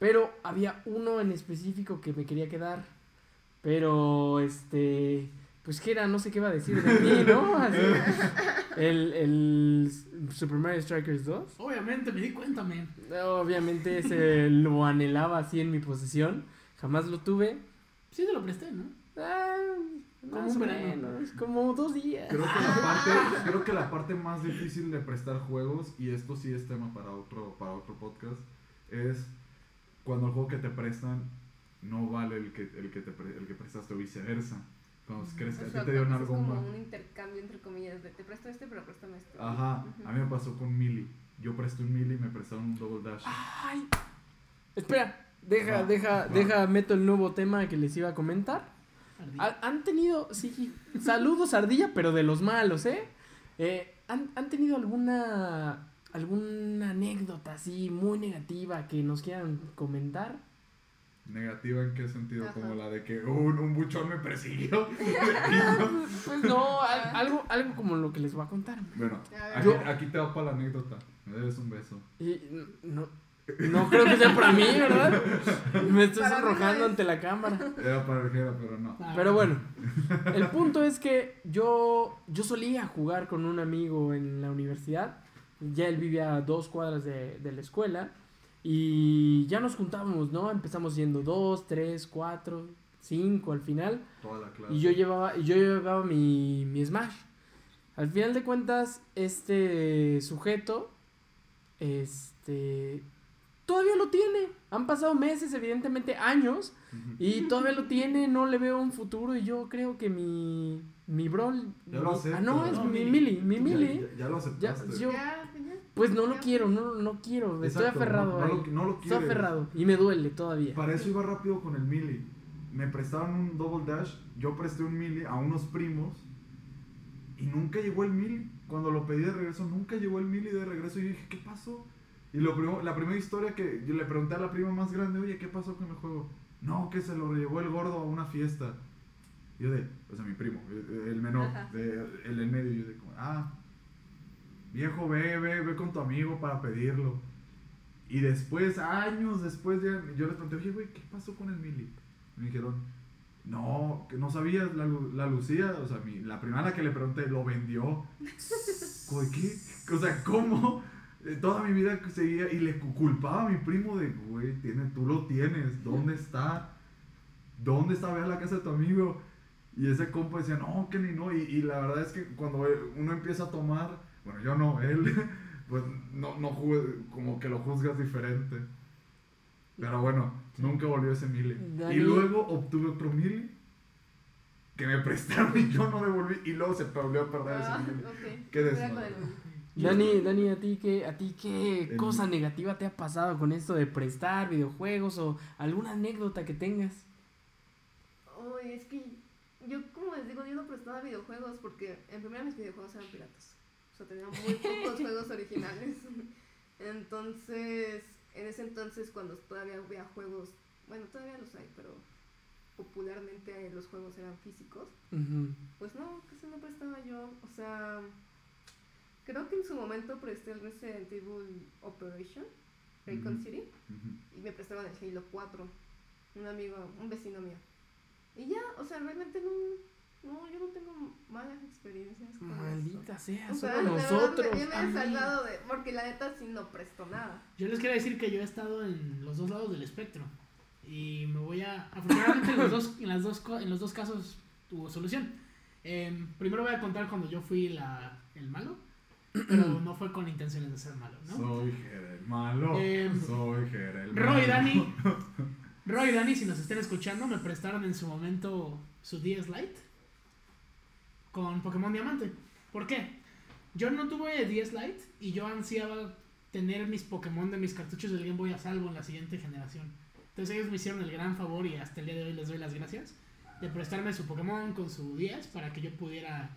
Speaker 1: Pero había uno en específico que me quería quedar. Pero, este, pues que era, no sé qué iba a decir de mí, ¿no? Así. [laughs] El, el Super Mario Strikers 2.
Speaker 2: Obviamente, me di cuenta, men.
Speaker 1: Obviamente ese lo anhelaba así en mi posesión. Jamás lo tuve.
Speaker 2: Sí te lo presté, ¿no?
Speaker 1: Ah,
Speaker 2: Como
Speaker 1: más o menos, como dos días.
Speaker 3: Creo que, la parte, [laughs] creo que la parte más difícil de prestar juegos, y esto sí es tema para otro, para otro podcast, es cuando el juego que te prestan no vale el que, el que, te, pre- el que prestaste o viceversa. Cuando crees que
Speaker 4: o
Speaker 3: a ti
Speaker 4: sea,
Speaker 3: te dieron
Speaker 4: cuando es
Speaker 3: algo
Speaker 4: como
Speaker 3: más.
Speaker 4: un intercambio entre comillas de te presto este, pero préstame este.
Speaker 3: Ajá, a mí me pasó con Mili. Yo presté un Mili y me prestaron un Double Dash.
Speaker 1: Ay. Espera, deja, deja, deja, meto el nuevo tema que les iba a comentar.
Speaker 2: Ardilla.
Speaker 1: Han tenido, sí, saludos ardilla, pero de los malos, ¿eh? Eh, ¿han, han tenido alguna, alguna anécdota así muy negativa que nos quieran comentar?
Speaker 3: ¿Negativa en qué sentido?
Speaker 4: Ajá.
Speaker 3: Como la de que un, un buchón me persiguió. [laughs]
Speaker 1: Pues no, al- algo, algo como lo que les voy a contar.
Speaker 3: bueno, aquí,
Speaker 1: Yo-
Speaker 3: aquí te va para la anécdota. Me debes un beso.
Speaker 1: Y no, no creo que sea para mí, ¿verdad? [laughs] Me estoy
Speaker 4: Para es.
Speaker 1: ante la cámara.
Speaker 3: Era para el Jera, pero no.
Speaker 2: Ah,
Speaker 1: Pero bueno, el punto es que yo, yo solía jugar con un amigo en la universidad. Ya él vivía a dos cuadras de, de la escuela. Y ya nos juntábamos, ¿no? Empezamos siendo dos, tres, cuatro, cinco al final.
Speaker 3: Toda la clase.
Speaker 1: Y yo llevaba, y yo llevaba mi, mi Smash. Al final de cuentas, este sujeto, este, todavía lo tiene. Han pasado meses, evidentemente años, y todavía lo tiene, no le veo un futuro y yo creo que mi, mi bro...
Speaker 3: Ya lo
Speaker 1: mi-
Speaker 3: acepto.
Speaker 1: ah, no, es
Speaker 2: No,
Speaker 1: mi
Speaker 2: Mili.
Speaker 1: Mili, mi Mili.
Speaker 3: Ya, ya lo aceptaste.
Speaker 1: yo-
Speaker 4: Ya, ya.
Speaker 1: Pues no lo quiero, no, no quiero, estoy
Speaker 3: Exacto,
Speaker 1: aferrado
Speaker 3: no, no
Speaker 1: él.
Speaker 3: lo, no lo
Speaker 1: Estoy aferrado y me duele todavía.
Speaker 3: Para eso iba rápido con el Mili. Me prestaron un Double Dash, yo presté un Mili a unos primos y nunca llegó el Mili. Cuando lo pedí de regreso, nunca llegó el Mili de regreso y yo dije, ¿qué pasó? Y lo primo- la primera historia que yo le pregunté a la prima más grande, oye, ¿qué pasó con el juego? No, que se lo llevó el gordo a una fiesta. Yo de, o sea, mi primo, el menor, de- el en medio, y yo de, como, ah, viejo, ve, ve, ve con tu amigo para pedirlo. Y después, años después, ya, yo les pregunté, oye, güey, ¿qué pasó con el Mili? Me dijeron, no, que no sabías, la, la Lucía, o sea, mi- la primera que le pregunté, lo vendió. ¿Cómo de ¿Qué? O sea, ¿cómo? Eh, Toda mi vida seguía y le cu- culpaba a mi primo de, güey, tiene, tú lo tienes, ¿dónde está? ¿Dónde está? Ve a la casa de tu amigo. Y ese compa decía, no, que ni no. Y, y la verdad es que cuando uno empieza a tomar, bueno, yo no, él, [laughs] pues no, no jugue- como que lo juzgas diferente. Pero bueno, nunca volvió ese mili. Y luego obtuve otro mili que me prestaron y yo no devolví. Y luego se volvió a perder
Speaker 4: Ah,
Speaker 3: ese mili.
Speaker 4: ok.
Speaker 3: Qué desmadre.
Speaker 1: Dani, Dani, ¿a ti qué, a ti qué
Speaker 3: El-
Speaker 1: cosa negativa te ha pasado con esto de prestar videojuegos o alguna anécdota que tengas?
Speaker 4: Uy, es que yo, como les digo, yo no prestaba videojuegos porque en primera mis videojuegos eran piratas. Sea, tenía muy pocos [laughs] juegos originales. Entonces, en ese entonces, cuando todavía había juegos, bueno, todavía los hay, pero popularmente los juegos eran físicos, pues no, casi no prestaba yo. O sea, creo que en su momento presté el Resident Evil Operation, Raycon
Speaker 3: Ujú.
Speaker 4: City y me prestaban el Halo 4. Un amigo, un vecino mío. Y ya, o sea, realmente no, no yo no tengo malas experiencias con
Speaker 1: Maldita sea.
Speaker 4: O sea,
Speaker 1: solo
Speaker 4: de verdad,
Speaker 1: nosotros.
Speaker 4: Yo me he salvado de. Porque la neta sí no presto nada.
Speaker 2: Yo les quiero decir que yo he estado en los dos lados del espectro. Y me voy a. Afortunadamente en los dos, en las dos, en los dos casos tuvo solución. Em, primero voy a contar cuando yo fui la, el malo. Pero [clears throat] no fue con intenciones de ser malo, ¿no?
Speaker 3: Soy Jera el malo.
Speaker 2: Em,
Speaker 3: Soy Jera el malo.
Speaker 2: Roy Dani. [laughs] Roy Dani, si nos estén escuchando, me prestaron en su momento su DS Lite con Pokémon Diamante. ¿Por qué? Yo no tuve DS Lite y yo ansiaba tener mis Pokémon de mis cartuchos del Game Boy a salvo en la siguiente generación. Entonces ellos me hicieron el gran favor y hasta el día de hoy les doy las gracias de prestarme su Pokémon con su 10 para que yo pudiera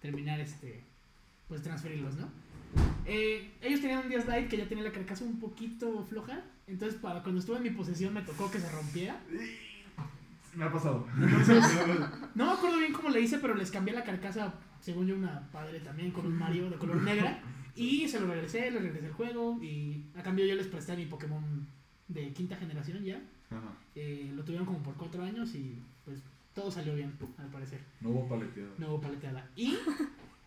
Speaker 2: terminar este, pues transferirlos, ¿no? Eh, ellos tenían un 10 Lite que ya tenía la carcasa un poquito floja, entonces para cuando estuve en mi posesión me tocó que se rompiera.
Speaker 3: Me ha pasado. [laughs]
Speaker 2: No me acuerdo bien cómo le hice, pero les cambié la carcasa, según yo, una padre también con un Mario de color negra. Y se lo regresé, les regresé el juego. Y a cambio yo les presté mi Pokémon de quinta generación ya.
Speaker 3: Ajá.
Speaker 2: Eh, lo tuvieron como por cuatro años y pues todo salió bien, al parecer.
Speaker 3: No hubo paleteado.
Speaker 2: No hubo paleteada. Y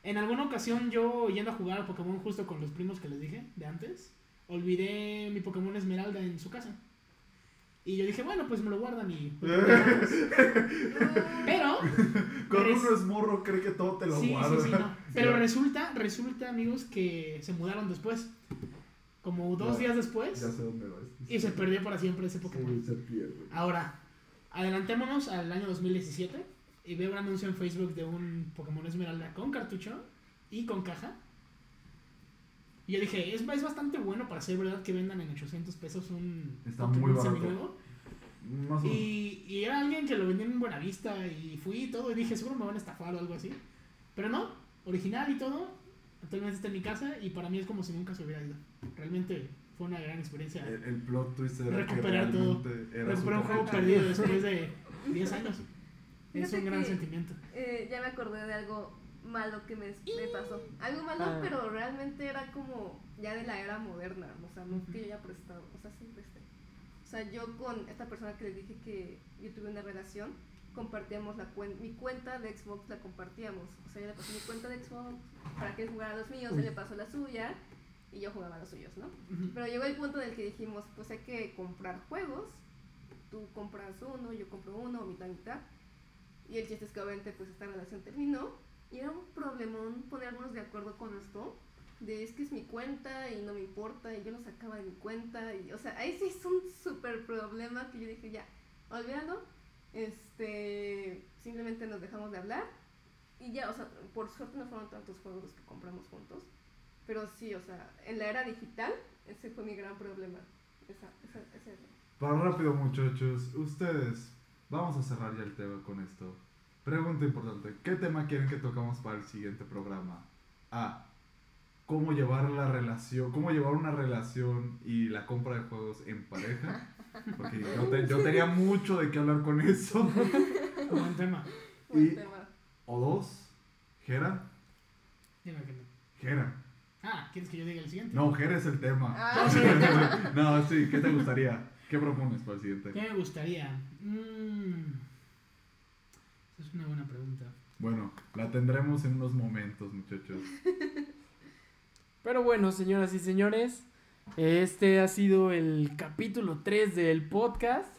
Speaker 2: en alguna ocasión yo yendo a jugar a Pokémon justo con los primos que les dije de antes, olvidé mi Pokémon Esmeralda en su casa. Y yo dije, bueno, pues me lo guardan y... [laughs] Pero...
Speaker 3: Con
Speaker 2: res-
Speaker 3: uno es morro, cree que todo te lo
Speaker 2: sí,
Speaker 3: guarda.
Speaker 2: sí, sí, no. Pero resulta, resulta, amigos, que se mudaron después. Como dos días después.
Speaker 3: Ya sé dónde va.
Speaker 2: Y se perdió para siempre ese Pokémon.
Speaker 3: Sí, se pierde.
Speaker 2: Ahora, adelantémonos al año 2017 y veo un anuncio en Facebook de un Pokémon Esmeralda con cartucho y con caja. Y yo dije, es, es bastante bueno para ser verdad que vendan en 800 pesos un
Speaker 3: Está muy barato.
Speaker 2: seminuevo.
Speaker 3: Más o menos.
Speaker 2: Y, y era alguien que lo vendía en Buenavista y fui y todo y dije, seguro me van a estafar o algo así. Pero no, original y todo. Actualmente está en mi casa y para mí es como si nunca se hubiera ido. Realmente fue una gran experiencia.
Speaker 3: El, el plot twist era
Speaker 2: Recuperar
Speaker 3: que
Speaker 2: todo.
Speaker 3: era
Speaker 2: Recuperar un juego perdido [laughs] después de 10 años. Es un gran
Speaker 4: que-
Speaker 2: sentimiento.
Speaker 4: Eh, ya me acordé de algo malo que me, me pasó. Algo malo,
Speaker 1: Ah.
Speaker 4: pero realmente era como ya de la era moderna. O sea, no que yo haya prestado. O sea, sí presté. O sea, yo con esta persona que les dije que yo tuve una relación, compartíamos la cuen mi cuenta de Xbox, la compartíamos. O sea, yo le pasé mi cuenta de Xbox para que él jugara a los míos, él le pasó la suya y yo jugaba a los suyos, ¿no?
Speaker 2: Ujú.
Speaker 4: Pero llegó el punto en el que dijimos, pues hay que comprar juegos. Tú compras uno, yo compro uno, mitad, mitad. Y el chiste es que obviamente pues esta relación terminó. Y era un problemón ponernos de acuerdo con esto. De es que es mi cuenta y no me importa y yo lo sacaba de mi cuenta. Y, o sea, ahí sí es un súper problema que yo dije, ya, olvídalo. Este, simplemente nos dejamos de hablar. Y ya, o sea, por suerte no fueron tantos juegos los que compramos juntos. Pero sí, o sea, en la era digital, ese fue mi gran problema. Esa, esa, ese-
Speaker 3: Para rápido, muchachos, ustedes, vamos a cerrar ya el tema con esto. Pregunta importante: ¿qué tema quieren que tocamos para el siguiente programa? A. ¿Cómo llevar la relación, cómo llevar una relación y la compra de juegos en pareja? Porque yo, te- yo tenía mucho de qué hablar con eso. [laughs]
Speaker 2: Buen tema.
Speaker 4: buen
Speaker 3: Y-
Speaker 4: tema.
Speaker 3: O dos, Jera.
Speaker 2: Dime que no.
Speaker 3: Jera.
Speaker 2: Ah, ¿quieres que yo diga el siguiente?
Speaker 3: No, Jera es el tema.
Speaker 4: Ah, [laughs]
Speaker 3: no, sí, ¿qué te gustaría? ¿Qué propones para el siguiente?
Speaker 2: ¿Qué me gustaría? Mm, es una buena pregunta.
Speaker 3: Bueno, la tendremos en unos momentos, muchachos. [laughs]
Speaker 1: Pero bueno, señoras y señores, este ha sido el capítulo 3 del podcast.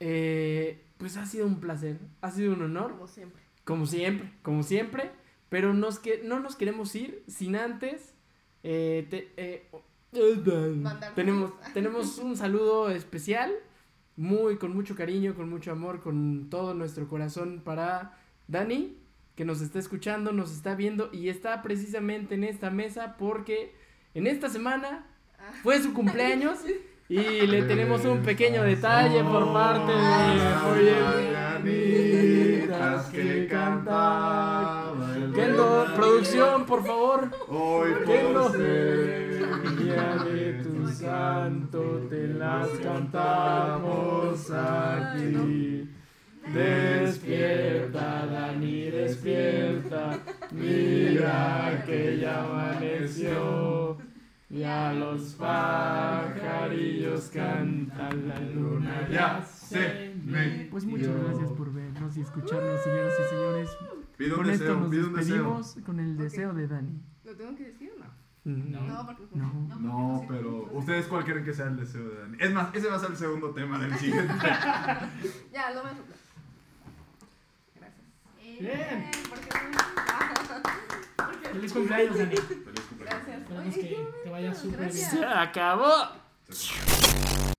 Speaker 1: Eh, pues ha sido un placer, ha sido un honor,
Speaker 4: como siempre.
Speaker 1: como siempre, como siempre. Pero nos que, no nos queremos ir sin antes. eh, te- eh, tenemos, tenemos un saludo especial, muy con mucho cariño, con mucho amor, con todo nuestro corazón para Dani, que nos está escuchando, nos está viendo y está precisamente en esta mesa porque en esta semana
Speaker 4: Ah.
Speaker 1: fue su cumpleaños [laughs] y le tenemos un pequeño detalle por parte de Mañanitas que cantaba Kendo, producción, por favor.
Speaker 3: Hoy por ser
Speaker 1: Día de tu santo te las cantamos aquí. Despierta, Dani, despierta. Mira que ya amaneció. Ya los pajarillos cantan, la luna ya se
Speaker 3: me
Speaker 1: Pues muchas gracias por vernos y escucharnos, señoras y señores.
Speaker 3: Pido un
Speaker 1: Con esto
Speaker 3: deseo,
Speaker 1: nos
Speaker 3: pido un deseo.
Speaker 1: despedimos con el deseo de Dani.
Speaker 4: ¿Lo tengo que decir no?
Speaker 1: No.
Speaker 4: No, porque
Speaker 1: No.
Speaker 3: No, pero ¿ustedes cuál quieren que sea el deseo de Dani? Es más, ese va a ser el segundo tema del siguiente. [laughs]
Speaker 4: Ya, lo voy a soplar. Gracias.
Speaker 2: Bien.
Speaker 4: Porque
Speaker 2: Feliz cumpleaños, Dani.
Speaker 3: Feliz cumpleaños.
Speaker 4: Gracias.
Speaker 2: Esperamos
Speaker 4: Oye,
Speaker 2: que te vaya súper bien.
Speaker 1: Se acabó.
Speaker 3: Se acabó.